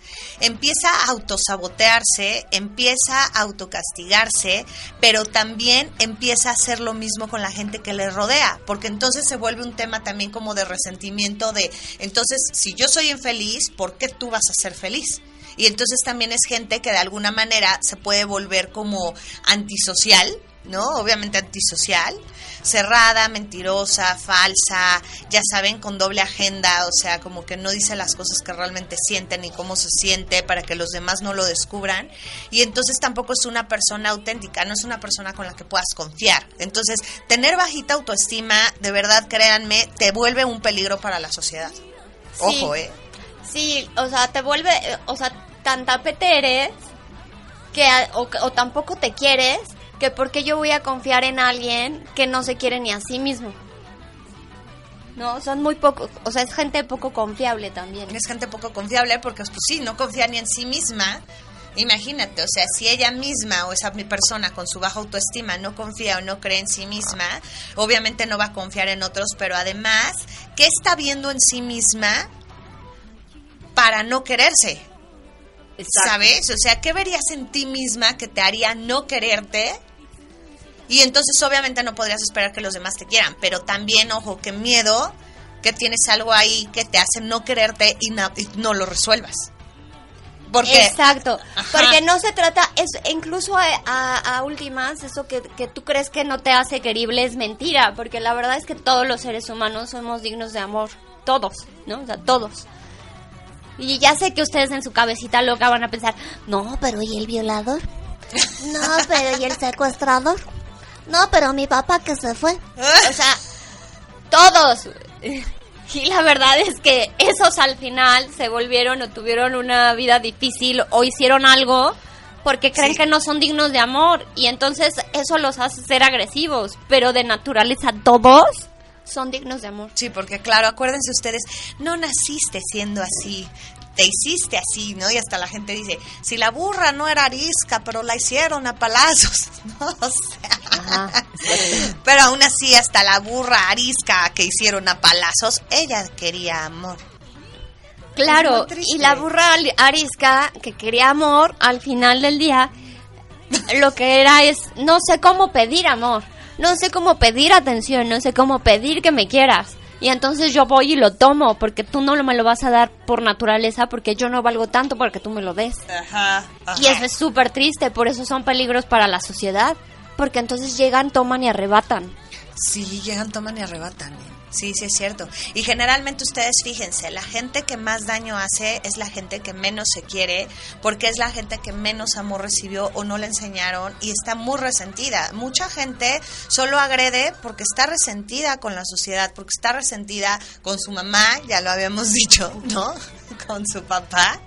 empieza a autosabotearse, empieza a autocastigarse, pero también empieza a hacer lo mismo con la gente que le rodea, porque entonces se vuelve un tema también como de resentimiento de, entonces, si yo soy infeliz, ¿por qué tú vas a ser feliz? Y entonces también es gente que de alguna manera se puede volver como antisocial, ¿no? Obviamente antisocial, cerrada, mentirosa, falsa, ya saben, con doble agenda, o sea, como que no dice las cosas que realmente sienten ni cómo se siente para que los demás no lo descubran. Y entonces tampoco es una persona auténtica, no es una persona con la que puedas confiar. Entonces, tener bajita autoestima, de verdad, créanme, te vuelve un peligro para la sociedad. Ojo, ¿eh? Sí, o sea, te vuelve, eh, o sea, tan tapete eres que o, o tampoco te quieres que porque yo voy a confiar en alguien que no se quiere ni a sí mismo. No, son muy poco, o sea, es gente poco confiable también. es gente poco confiable porque pues sí, no confía ni en sí misma. Imagínate, o sea, si ella misma o esa mi persona con su baja autoestima no confía o no cree en sí misma, obviamente no va a confiar en otros, pero además, ¿qué está viendo en sí misma para no quererse? ¿Sabes? O sea, ¿qué verías en ti misma que te haría no quererte? Y entonces obviamente no podrías esperar que los demás te quieran, pero también, ojo, que miedo que tienes algo ahí que te hace no quererte y, no lo resuelvas. Porque Exacto, Ajá. porque no se trata, es incluso a, a- a últimas, eso que, que tú crees que no te hace querible es mentira, porque la verdad es que todos los seres humanos somos dignos de amor, todos, ¿no? O sea, todos. Y ya sé que ustedes en su cabecita loca van a pensar, no, pero ¿y el violador? [laughs] No, pero ¿y el secuestrador? No, pero mi papá que se fue. O sea, todos. [laughs] Y la verdad es que esos al final se volvieron o tuvieron una vida difícil o hicieron algo porque creen Sí. que no son dignos de amor y entonces eso los hace ser agresivos, pero de naturaleza todos son dignos de amor. Sí, porque claro, acuérdense ustedes, no naciste siendo así, te hiciste así, ¿no? Y hasta la gente dice, si la burra no era arisca, pero la hicieron a palazos, [laughs] ¿no? O sea, Ajá, pero aún así, hasta la burra arisca que hicieron a palazos, ella quería amor. Claro, y la burra arisca que quería amor, al final del día, lo que era es, no sé cómo pedir amor, no sé cómo pedir atención, no sé cómo pedir que me quieras. Y entonces yo voy y lo tomo, porque tú no lo- me lo vas a dar por naturaleza, porque yo no valgo tanto porque tú me lo des. Ajá, Y eso es súper triste, por eso son peligros para la sociedad, porque entonces llegan, toman y arrebatan. Sí, llegan, toman y arrebatan. Sí, sí es cierto. Y generalmente ustedes fíjense, la gente que más daño hace es la gente que menos se quiere, porque es la gente que menos amor recibió o no le enseñaron y está muy resentida. Mucha gente solo agrede porque está resentida con la sociedad, porque está resentida con su mamá, ya lo habíamos [laughs] dicho, ¿no? Con su papá.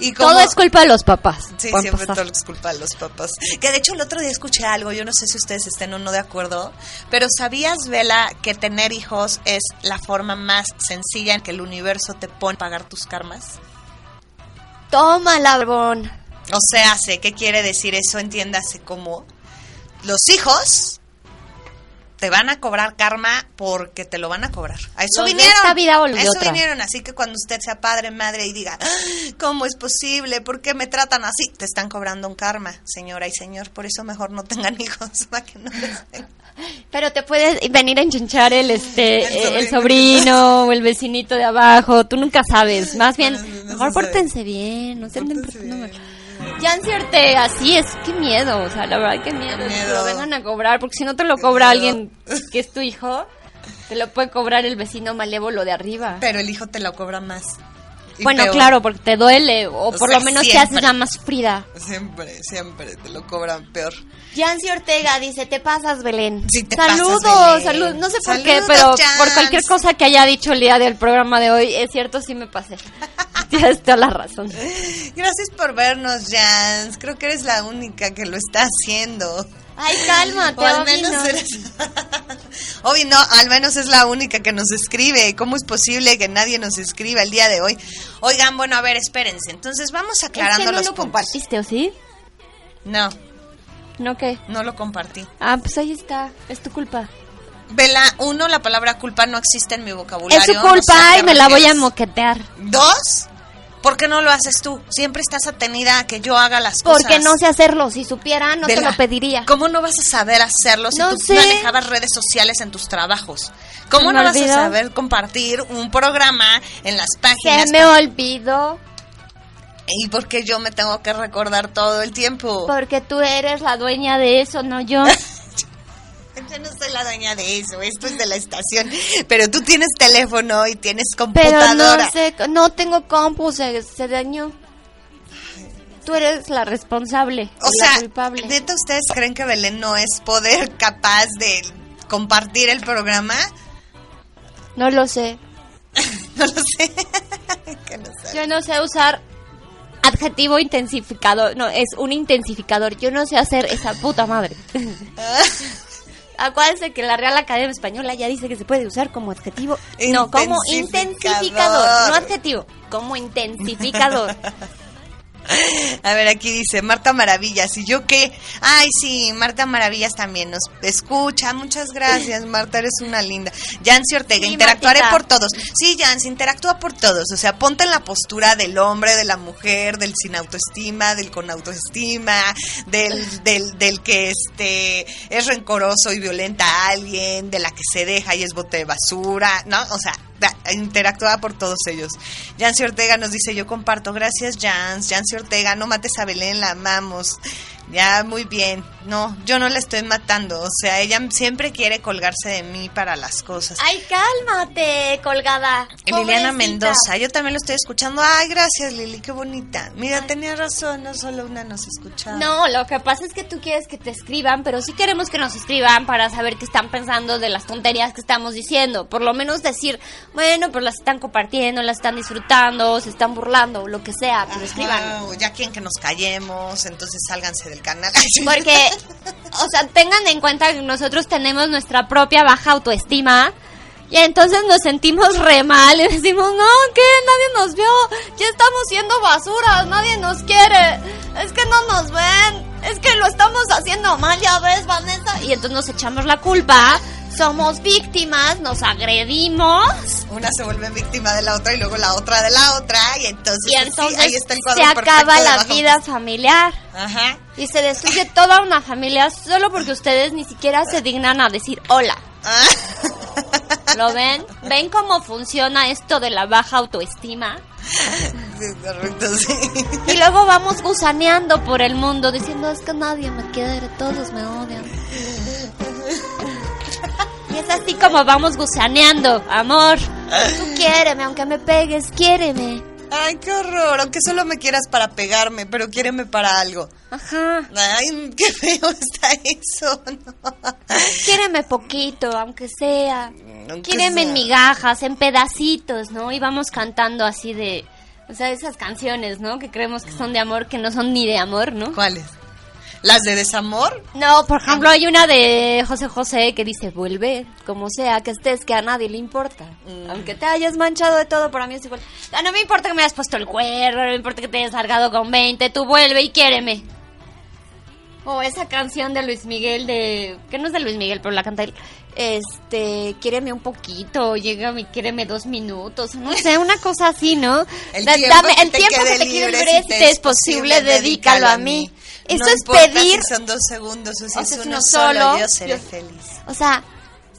Y como- Todo es culpa de los papás. Sí, siempre todo es culpa de los papás. Que de hecho el otro día escuché algo, yo no sé si ustedes estén o no de acuerdo, pero ¿sabías, Vela, que tener hijos es la forma más sencilla en que el universo te pone a pagar tus karmas? Toma, labrón. O sea, sé qué quiere decir eso, entiéndase como los hijos te van a cobrar karma porque te lo van a cobrar. A eso Los vinieron. esta vida a eso otra. vinieron. Así que cuando usted sea padre, madre y diga, "Ah, ¿cómo es posible? ¿Por qué me tratan así? Te están cobrando un karma, señora y señor. Por eso mejor no tengan [laughs] hijos para que no les den. Pero te puedes venir a enchinchar el este El el sobrino. o el vecinito de abajo, tú nunca sabes. Más bien, no mejor pórtense bien, no se anden. Jancy Ortega, así es, qué miedo, o sea, la verdad qué miedo, que miedo. lo vengan a cobrar, porque si no te lo cobra alguien que es tu hijo, te lo puede cobrar el vecino malévolo de arriba. Pero el hijo te lo cobra más. Y Bueno, peor. claro, porque te duele, o, por sea, lo menos te haces la más frida. Siempre, siempre te lo cobran peor. Yancy Ortega dice, te pasas, Belén. Sí, te saludos, pasas, Belén. saludos. No sé por qué, pero Jans. por cualquier cosa que haya dicho el día del programa de hoy, es cierto, sí me pasé. [laughs] Tienes toda la razón. Gracias por vernos, Jans. Creo que eres la única que lo está haciendo. Ay, cálmate, O al menos no. eres... [laughs] Obi, no, al menos es la única que nos escribe. ¿Cómo es posible que nadie nos escriba el día de hoy? Oigan, bueno, a ver, espérense. Entonces vamos aclarando es que no los lo puntos. compartiste, ¿o sí? No, ¿No qué? no lo compartí. Ah, pues ahí está. Es tu culpa. Vela, uno, la palabra culpa no existe en mi vocabulario. Es su no sé culpa a qué y me la voy a moquetear. Dos, ¿por qué no lo haces tú? Siempre estás atenida a que yo haga las cosas. Porque no sé hacerlo. Si supiera, no te lo pediría. ¿Cómo no vas a saber hacerlo si No tú sé. manejabas redes sociales en tus trabajos? ¿Cómo no vas a saber compartir un programa en las páginas? Se me olvidó. ¿Y por qué yo me tengo que recordar todo el tiempo? Porque tú eres la dueña de eso, no yo. [laughs] Yo no soy la dueña de eso, esto es de la estación. Pero tú tienes teléfono y tienes Pero computadora. no sé, no tengo compu, se, se dañó. Tú eres la responsable, O la sea, culpable. ¿neta ustedes creen que Belén no es poder capaz de compartir el programa? No lo sé. [laughs] No lo sé. [laughs] Que no sé. Yo no sé usar adjetivo intensificador. No, es un intensificador. Yo no sé hacer esa puta madre. [laughs] Acuérdense que la Real Academia Española ya dice que se puede usar como adjetivo. No, como Intensificador. intensificador. No adjetivo, como intensificador. [laughs] A ver, aquí dice Marta Maravillas. ¿Y yo qué? Ay, sí, Marta Maravillas también nos escucha. Muchas gracias, Marta, eres una linda. Yancy Ortega, Sí, interactuaré Martita. por todos. Sí, Yancy, interactúa por todos. O sea, ponte en la postura del hombre, de la mujer, del sin autoestima, del con autoestima, del, del, del que este es rencoroso y violenta a alguien, de la que se deja y es bote de basura, ¿no? O sea, interactúa por todos ellos. Yancy Ortega nos dice, yo comparto, gracias Jans, Yancy Ortega, no mates a Belén, la amamos. Ya, muy bien. No, yo no la estoy matando. O sea, ella siempre quiere colgarse de mí para las cosas. Ay, cálmate, colgada. Liliana Pobrecita. Mendoza, yo también lo estoy escuchando. Ay, gracias Lili, qué bonita. Mira, tenía razón, no solo una nos escuchaba. No, lo que pasa es que tú quieres que te escriban, pero sí queremos que nos escriban para saber qué están pensando de las tonterías que estamos diciendo. Por lo menos decir, bueno, pues las están compartiendo, las están disfrutando, se están burlando, lo que sea, pero escriban. Ajá, o ya quieren que nos callemos, entonces sálganse canal. [laughs] Porque, o sea, tengan en cuenta que nosotros tenemos nuestra propia baja autoestima. Y entonces nos sentimos re mal y decimos, no, ¿qué? Nadie nos vio. Ya estamos siendo basuras, nadie nos quiere. Es que no nos ven. Es que lo estamos haciendo mal, ya ves, Vanessa. Y entonces nos echamos la culpa. Somos víctimas, nos agredimos. Una se vuelve víctima de la otra y luego la otra de la otra y entonces, Y pues, sí, ahí está el cuadro se acaba la vida familiar. Ajá. Y se destruye toda una familia solo porque ustedes ni siquiera se dignan a decir hola. Ah. ¿Lo [laughs] ven? ¿Ven cómo funciona esto de la baja autoestima? Sí, correcto, sí. Y luego vamos gusaneando por el mundo diciendo es que nadie me quiere, todos me odian. Y es así como vamos gusaneando, amor. Tú quiéreme, aunque me pegues, quiéreme. Ay, qué horror, aunque solo me quieras para pegarme, pero quiéreme para algo. Ajá. Ay, qué feo [laughs] está eso, ¿no? Quiéreme poquito, aunque sea. Aunque Quiéreme en migajas, en pedacitos, ¿no? Y vamos cantando así de... O sea, esas canciones, ¿no? Que creemos que son de amor, que no son ni de amor, ¿no? ¿Cuáles? ¿Las de desamor? No, por ejemplo, hay una de José José que dice, vuelve, como sea que estés, que a nadie le importa. Mm. Aunque te hayas manchado de todo, para mí es igual. Ah, no me importa que me hayas puesto el cuerno, no me importa que te hayas largado con 20, tú vuelve y quiéreme. O esa canción de Luis Miguel de... Que no es de Luis Miguel, pero la canta él. Este, quiéreme un poquito, llégame quiéreme dos minutos. No sé, una cosa así, ¿no? El Da- tiempo dame- que el te tiempo que te quede si libre, si te es posible, dedícalo a mí. Eso No es pedir Si son dos segundos o si O es uno solo, solo, yo seré yo- feliz. O sea,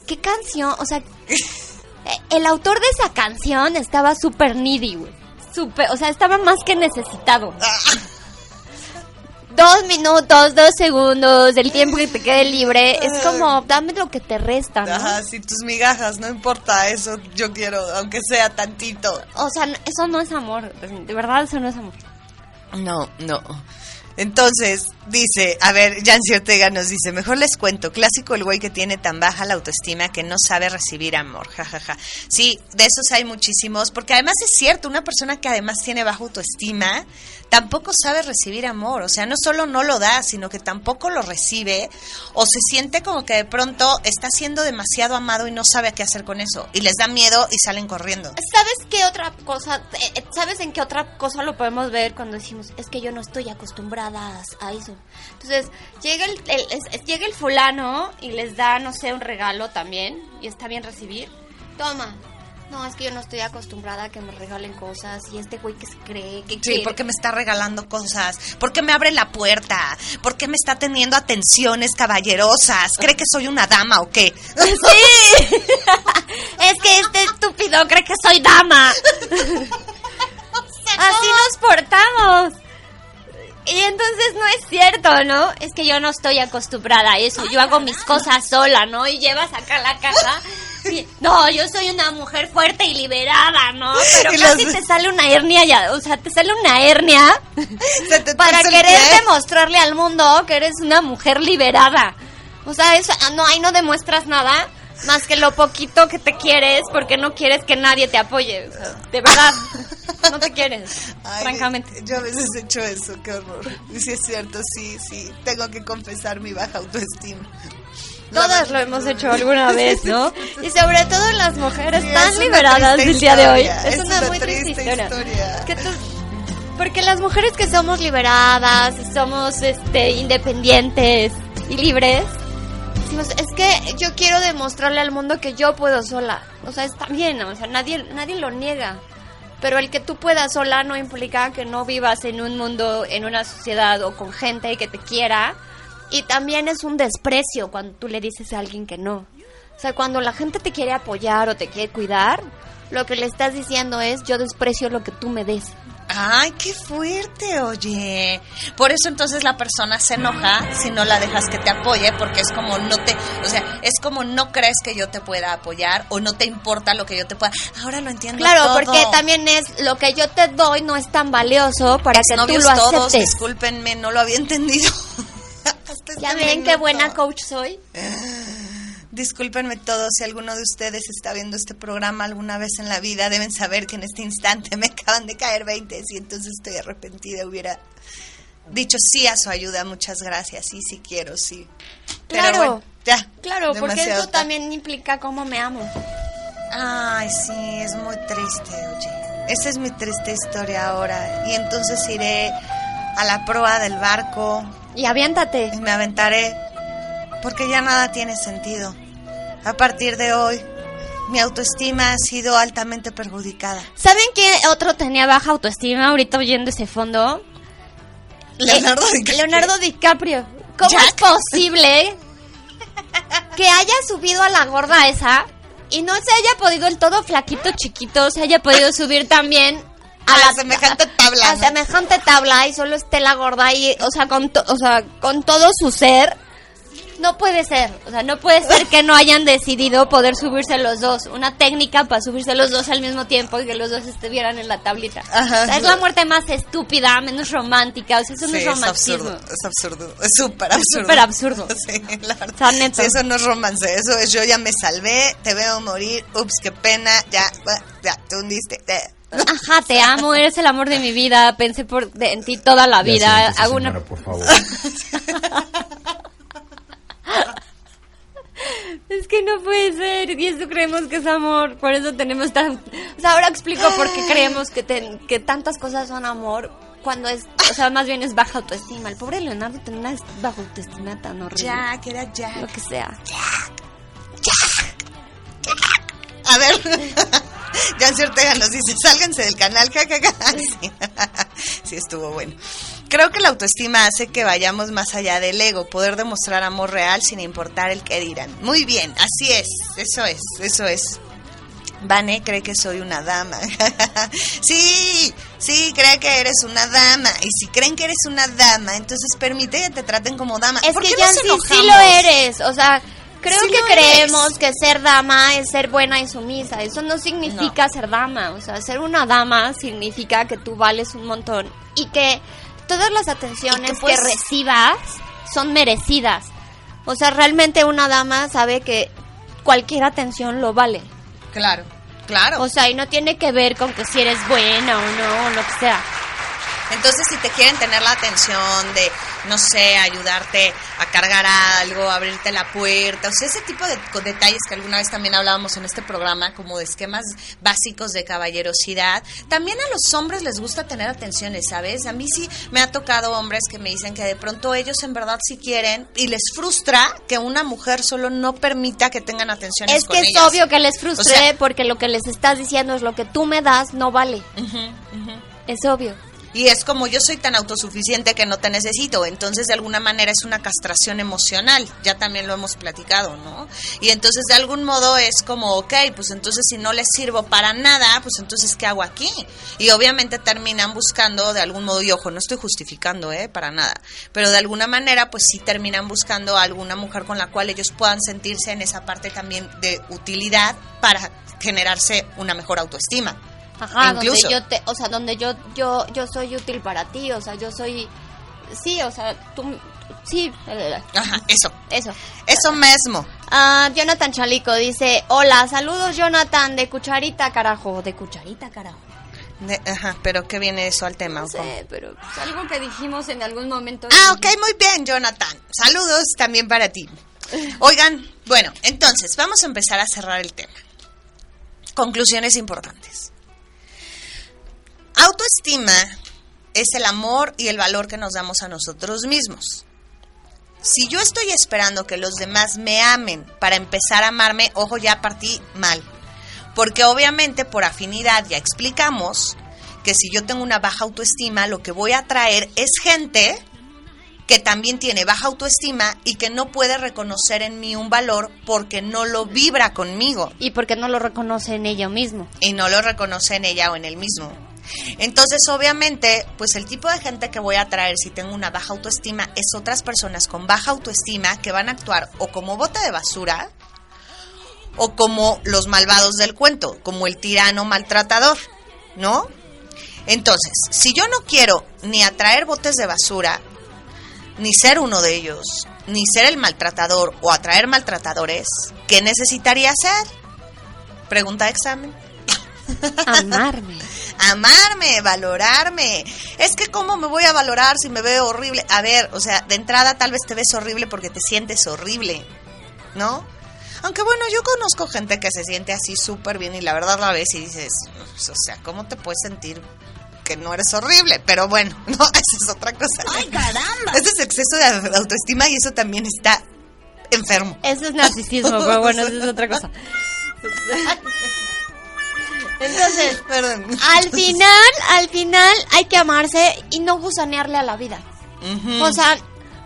¿qué canción? O sea, [laughs] el autor de esa canción estaba súper needy, güey. Súper, o sea, estaba más que necesitado. Dos minutos, dos segundos, el tiempo que te quede libre, es como, dame lo que te resta, ¿no? Ajá, si tus migajas, no importa, eso yo quiero, aunque sea tantito. O sea, eso no es amor, de verdad eso no es amor. No, no. Entonces, dice, a ver, Jancy Ortega nos dice, mejor les cuento, clásico el güey que tiene tan baja la autoestima que no sabe recibir amor, jajaja. Sí, de esos hay muchísimos, porque además es cierto, una persona que además tiene baja autoestima tampoco sabe recibir amor, o sea, no solo no lo da, sino que tampoco lo recibe o se siente como que de pronto está siendo demasiado amado y no sabe qué hacer con eso y les da miedo y salen corriendo. ¿Sabes qué otra cosa? eh, eh, ¿Sabes en qué otra cosa lo podemos ver cuando decimos, es que yo no estoy acostumbrada a- a eso? Entonces, llega el, el- es- llega el fulano y les da, no sé, un regalo también, y está bien recibir. Toma. No, es que yo no estoy acostumbrada a que me regalen cosas, y este güey que se cree que Sí, quiere. porque me está regalando cosas, porque me abre la puerta, porque me está teniendo atenciones caballerosas, cree que soy una dama o qué. Sí. [laughs] [laughs] es que este estúpido cree que soy dama. [laughs] Así nos portamos. Y entonces no es cierto, ¿no? Es que yo no estoy acostumbrada a eso. Yo hago mis cosas sola, ¿no? Y llevas acá la caja. y, no, yo soy una mujer fuerte y liberada, ¿no? [laughs] Pero casi las- te sale una hernia ya. O sea, te sale una hernia [laughs] Se te para querer demostrarle al mundo que eres una mujer liberada. O sea, eso, ah, no, ahí no demuestras nada más que lo poquito que te quieres porque no quieres que nadie te apoye. O sea, de verdad, no te quieres, Ay, francamente. Yo a veces he hecho eso, qué horror. Y sí es cierto, sí, sí, tengo que confesar mi baja autoestima. Todas lo hemos hecho alguna [laughs] vez, ¿no? Y sobre todo las mujeres Sí, tan liberadas del día de hoy. Es, es una, una muy triste, triste historia. historia. Que tú- porque las mujeres que somos liberadas somos este independientes y libres, es que yo quiero demostrarle al mundo que yo puedo sola. O sea, está bien, o sea, nadie, nadie lo niega. Pero el que tú puedas sola no implica que no vivas en un mundo, en una sociedad o con gente que te quiera. Y también es un desprecio cuando tú le dices a alguien que no. O sea, cuando la gente te quiere apoyar o te quiere cuidar, lo que le estás diciendo es yo desprecio lo que tú me des. Ay, qué fuerte, oye. Por eso entonces la persona se enoja si no la dejas que te apoye, porque es como no te, o sea, es como no crees que yo te pueda apoyar o no te importa lo que yo te pueda. Ahora lo entiendo. Claro, todo. porque también es lo que yo te doy no es tan valioso para que tú lo todos, aceptes. discúlpenme, no lo había entendido. [laughs] Hasta Ya este ven qué buena coach soy. [laughs] Discúlpenme todos, si alguno de ustedes está viendo este programa alguna vez en la vida, deben saber que en este instante me acaban de caer 20 y entonces estoy arrepentida. Hubiera dicho sí a su ayuda, muchas gracias, sí, sí quiero, sí. Pero Claro. bueno, ya. Claro, porque eso también implica cómo me amo. Ay, sí, es muy triste, oye. Esa es mi triste historia ahora. Y entonces iré a la proa del barco Y aviéntate. y me aventaré porque ya nada tiene sentido. A partir de hoy, mi autoestima ha sido altamente perjudicada. ¿Saben qué otro tenía baja autoestima ahorita oyendo ese fondo? Leonardo Eh, DiCaprio. Leonardo DiCaprio. ¿Cómo Jack. es posible [laughs] que haya subido a la gorda esa y no se haya podido el todo flaquito chiquito, se haya podido subir también a, A la semejante tabla, A ¿no? semejante tabla y solo esté la gorda ahí, o sea, con to- o sea, con todo su ser. No puede ser, o sea, no puede ser que no hayan decidido poder subirse los dos, una técnica para subirse los dos al mismo tiempo y que los dos estuvieran en la tablita. Ajá. O sea, es la muerte más estúpida, menos romántica, o sea, eso no Sí, es es romanticismo. absurdo, es absurdo, es súper absurdo. súper absurdo. [laughs] Sí, la verdad. Sí, eso no es romance, eso es yo ya me salvé, te veo morir, ups, qué pena, ya, ya, te hundiste. Ajá, te amo, eres el amor de mi vida, pensé por de- en ti toda la Ya vida, siéntese, hago una señora, por favor. [laughs] [laughs] Es que no puede ser, y eso creemos que es amor, por eso tenemos tan... O sea, ahora explico por qué creemos que, ten- que tantas cosas son amor, cuando es, o sea, más bien es baja autoestima. El pobre Leonardo tenía una baja autoestima tan horrible. Jack, era Jack. Lo que sea. A ver, [laughs] Jancy Ortega nos dice, sálganse del canal, jajaja. [laughs] Sí. [laughs] sí, estuvo bueno. Creo que la autoestima hace que vayamos más allá del ego, poder demostrar amor real sin importar el que dirán. Muy bien, así es, eso es, eso es. Vane cree que soy una dama. [laughs] sí, sí, cree que eres una dama. Y si creen que eres una dama, entonces permite que te traten como dama. Es ¿Por que qué ya nos sí, lo eres, o sea, creo Sí que creemos que ser dama es ser buena y sumisa. Eso no significa ser dama, o sea, ser una dama significa que tú vales un montón y que todas las atenciones que, pues- recibas son merecidas. O sea, realmente una dama sabe que cualquier atención lo vale. Claro, claro. O sea, y no tiene que ver con que si eres buena o no, o lo que sea. Entonces, si te quieren tener la atención de, no sé, ayudarte a cargar algo, abrirte la puerta, o sea, ese tipo de detalles que alguna vez también hablábamos en este programa, como de esquemas básicos de caballerosidad, también a los hombres les gusta tener atenciones, ¿sabes? A mí sí me ha tocado hombres que me dicen que de pronto ellos en verdad sí quieren y les frustra que una mujer solo no permita que tengan atenciones Es con que es obvio que les frustre O sea- porque lo que les estás diciendo es lo que tú me das no vale. Es obvio. Y es como yo soy tan autosuficiente que no te necesito, entonces de alguna manera es una castración emocional, ya también lo hemos platicado, ¿no? Y entonces de algún modo es como, ok, pues entonces si no les sirvo para nada, pues entonces ¿qué hago aquí? Y obviamente terminan buscando de algún modo, y ojo, no estoy justificando, ¿eh? Para nada, pero de alguna manera pues sí terminan buscando a alguna mujer con la cual ellos puedan sentirse en esa parte también de utilidad para generarse una mejor autoestima. Ajá, Incluso. donde yo te, o sea, donde yo yo yo soy útil para ti, o sea, yo soy sí, o sea, tú sí, eh, Ajá, eso, eso. eso mismo. Ah, Jonathan Chalico dice, "Hola, saludos Jonathan de Cucharita, carajo, de Cucharita, carajo." De- ajá, pero ¿qué viene eso al tema? No sé, pero es algo que dijimos en algún momento. Ah, ok, muy bien, Jonathan. Saludos también para ti. [laughs] Oigan, bueno, entonces vamos a empezar a cerrar el tema. Conclusiones importantes. Autoestima es el amor y el valor que nos damos a nosotros mismos. Si yo estoy esperando que los demás me amen para empezar a amarme, ojo, ya partí mal. Porque obviamente por afinidad ya explicamos que si yo tengo una baja autoestima, lo que voy a atraer es gente que también tiene baja autoestima y que no puede reconocer en mí un valor porque no lo vibra conmigo Y porque no lo reconoce en ella mismo. y no lo reconoce en ella o en él mismo. Entonces, obviamente, pues el tipo de gente que voy a atraer si tengo una baja autoestima es otras personas con baja autoestima que van a actuar o como bote de basura o como los malvados del cuento, como el tirano maltratador, ¿no? Entonces, si yo no quiero ni atraer botes de basura, ni ser uno de ellos, ni ser el maltratador o atraer maltratadores, ¿qué necesitaría hacer? Pregunta de examen. Amarme. Amarme, valorarme. Es que cómo me voy a valorar si me veo horrible. A ver, o sea, de entrada tal vez te ves horrible porque te sientes horrible, ¿no? Aunque bueno, yo conozco gente que se siente así súper bien y la verdad la ves y dices, pues, o sea, ¿cómo te puedes sentir que no eres horrible? Pero bueno, [laughs] no, esa es otra cosa. ¡Ay, caramba! Ese es exceso de autoestima y eso también está enfermo. Eso es narcisismo, pero bueno, eso es otra cosa. [laughs] Entonces, Perdón. al final, al final hay que amarse y no gusanearle a la vida. O sea,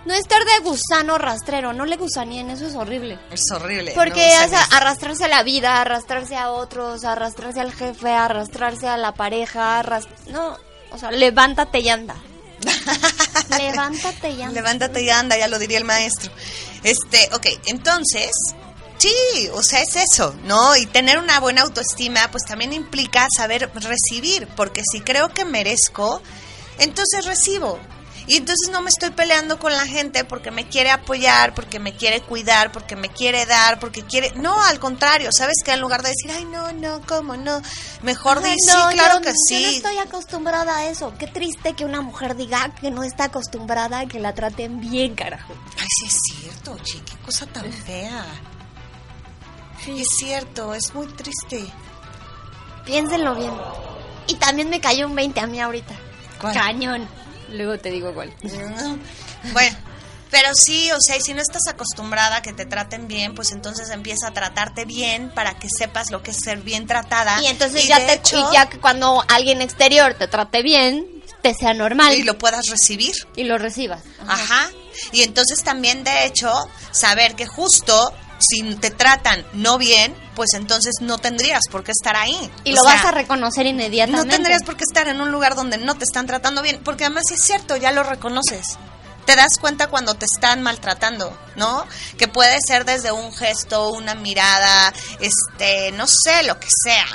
no estar de gusano rastrero, no le gusaneen, eso es horrible. es horrible. Porque no, o sea, arrastrarse a la vida, arrastrarse a otros, arrastrarse al jefe, arrastrarse a la pareja, arras- no, o sea, levántate y anda. [laughs] levántate y anda. Levántate y anda, ya lo diría el maestro. Este, ok, entonces, sí, o sea, es eso, ¿no? Y tener una buena autoestima, pues también implica saber recibir, porque si creo que merezco, entonces recibo. Y entonces no me estoy peleando con la gente porque me quiere apoyar, porque me quiere cuidar, porque me quiere dar, porque quiere... No, al contrario, ¿sabes que En lugar de decir, ay, no, no, ¿cómo no? Mejor Ay, no, sí, claro yo- que Yo no sí. estoy acostumbrada a eso. Qué triste que una mujer diga que no está acostumbrada a que la traten bien, carajo. Ay, sí es cierto, chi, qué cosa tan fea. Es cierto, es muy triste. Piénsenlo bien. Y también me cayó un 20 a mí ahorita. ¿Cuál? Cañón. Luego te digo cuál. Bueno, pero sí, o sea, y si no estás acostumbrada a que te traten bien, pues entonces empieza a tratarte bien para que sepas lo que es ser bien tratada. Y entonces Y ya te hecho, y ya que cuando alguien exterior te trate bien, te sea normal y lo puedas recibir. y lo recibas. Ajá. Y entonces también, de hecho, saber que justo si te tratan no bien, pues entonces no tendrías por qué estar ahí. Y O lo sea, vas a reconocer inmediatamente. No tendrías por qué estar en un lugar donde no te están tratando bien, porque además sí es cierto, ya lo reconoces. Te das cuenta cuando te están maltratando, ¿no? Que puede ser desde un gesto, una mirada, este, no sé, lo que sea.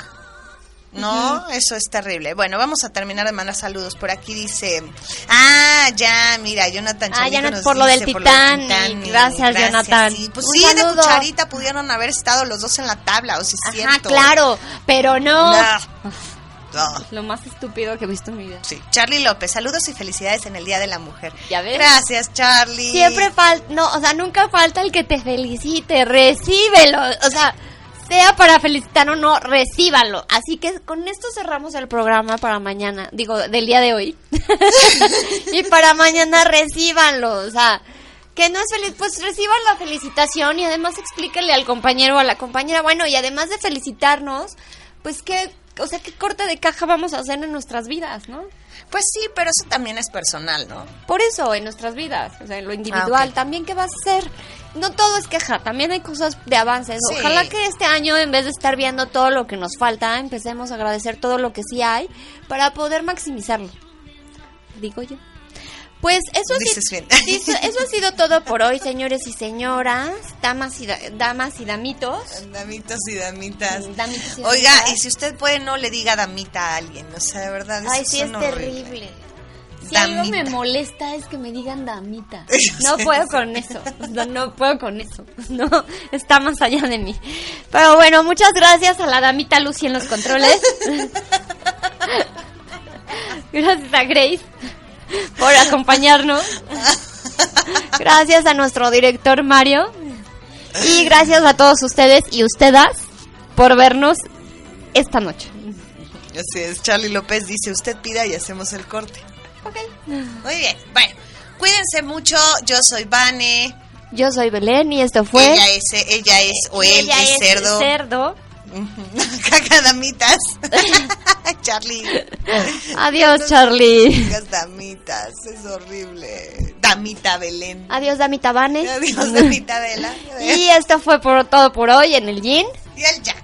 No, eso es terrible. Bueno, vamos a terminar de mandar saludos. Por aquí dice, ah, ya, mira, Jonathan Ah, Chamico Jonathan, nos por lo del Titanic. Gracias, Jonathan. sí. Pues Un sí, de saludo. cucharita pudieron haber estado los dos en la tabla, o si es cierto. claro, pero no. Nah. No. Lo más estúpido que he visto en mi vida. Sí, Charlie López, saludos y felicidades en el Día de la Mujer. ¿Ya ves? Gracias, Charlie. Siempre falta, no, o sea, nunca falta el que te felicite, recíbelo, o sea, sea para felicitar o no, recíbalo. Así que con esto cerramos el programa para mañana, digo, del día de hoy. [laughs] y para mañana recíbanlo, o sea, que no es feliz, pues reciban la felicitación y además explíquenle al compañero o a la compañera, bueno, y además de felicitarnos, pues qué, o sea, qué corte de caja vamos a hacer en nuestras vidas, ¿no? Pues sí, pero eso también es personal, ¿no? Por eso, en nuestras vidas, o sea, en lo individual, Ah, ok. también qué vas a hacer. No todo es queja, también hay cosas de avances. Sí. Ojalá que este año, en vez de estar viendo todo lo que nos falta, empecemos a agradecer todo lo que sí hay para poder maximizarlo. Digo yo. Pues eso, ha sido- [laughs] eso ha sido todo por hoy, señores y señoras, damas y, da- damas y damitos. Damitos y damitas. Damitos y Oiga, damitas. y si usted puede, no le diga damita a alguien. O sea, de verdad, Ay, sí, es horrible. terrible. Si algo me molesta es que me digan damita. [laughs] No puedo con eso. No, no puedo con eso. No, está más allá de mí. Pero bueno, muchas gracias a la damita Lucy en los controles. [laughs] Gracias a Grace por acompañarnos. Gracias a nuestro director Mario. Y gracias a todos ustedes y ustedes por vernos esta noche. Así es, Charlie López dice, usted pida y hacemos el corte. Muy bien, bueno, cuídense mucho, yo soy Vane, Yo soy Belén y esto fue... ella es, ella es, o él Ella es, cerdo. cerdo. Ujú. [laughs] Caca damitas. [laughs] Charlie. Adiós, Charlie. Damitas, es horrible. Damita Belén. Adiós, Damita Vane. Adiós, [laughs] damita Vela. Y esto fue por todo por hoy en el Yin. Y el ya.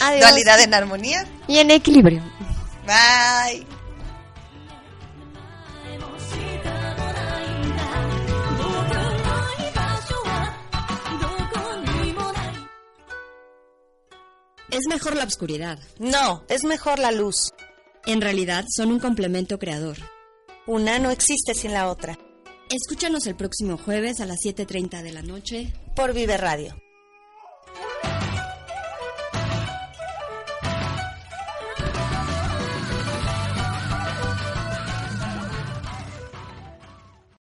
Adiós. Dualidad en armonía. Y en equilibrio. Bye. Es mejor la oscuridad. No, es mejor la luz. En realidad son un complemento creador. Una no existe sin la otra. Escúchanos el próximo jueves a las 7.30 de la noche. Por Vive Radio.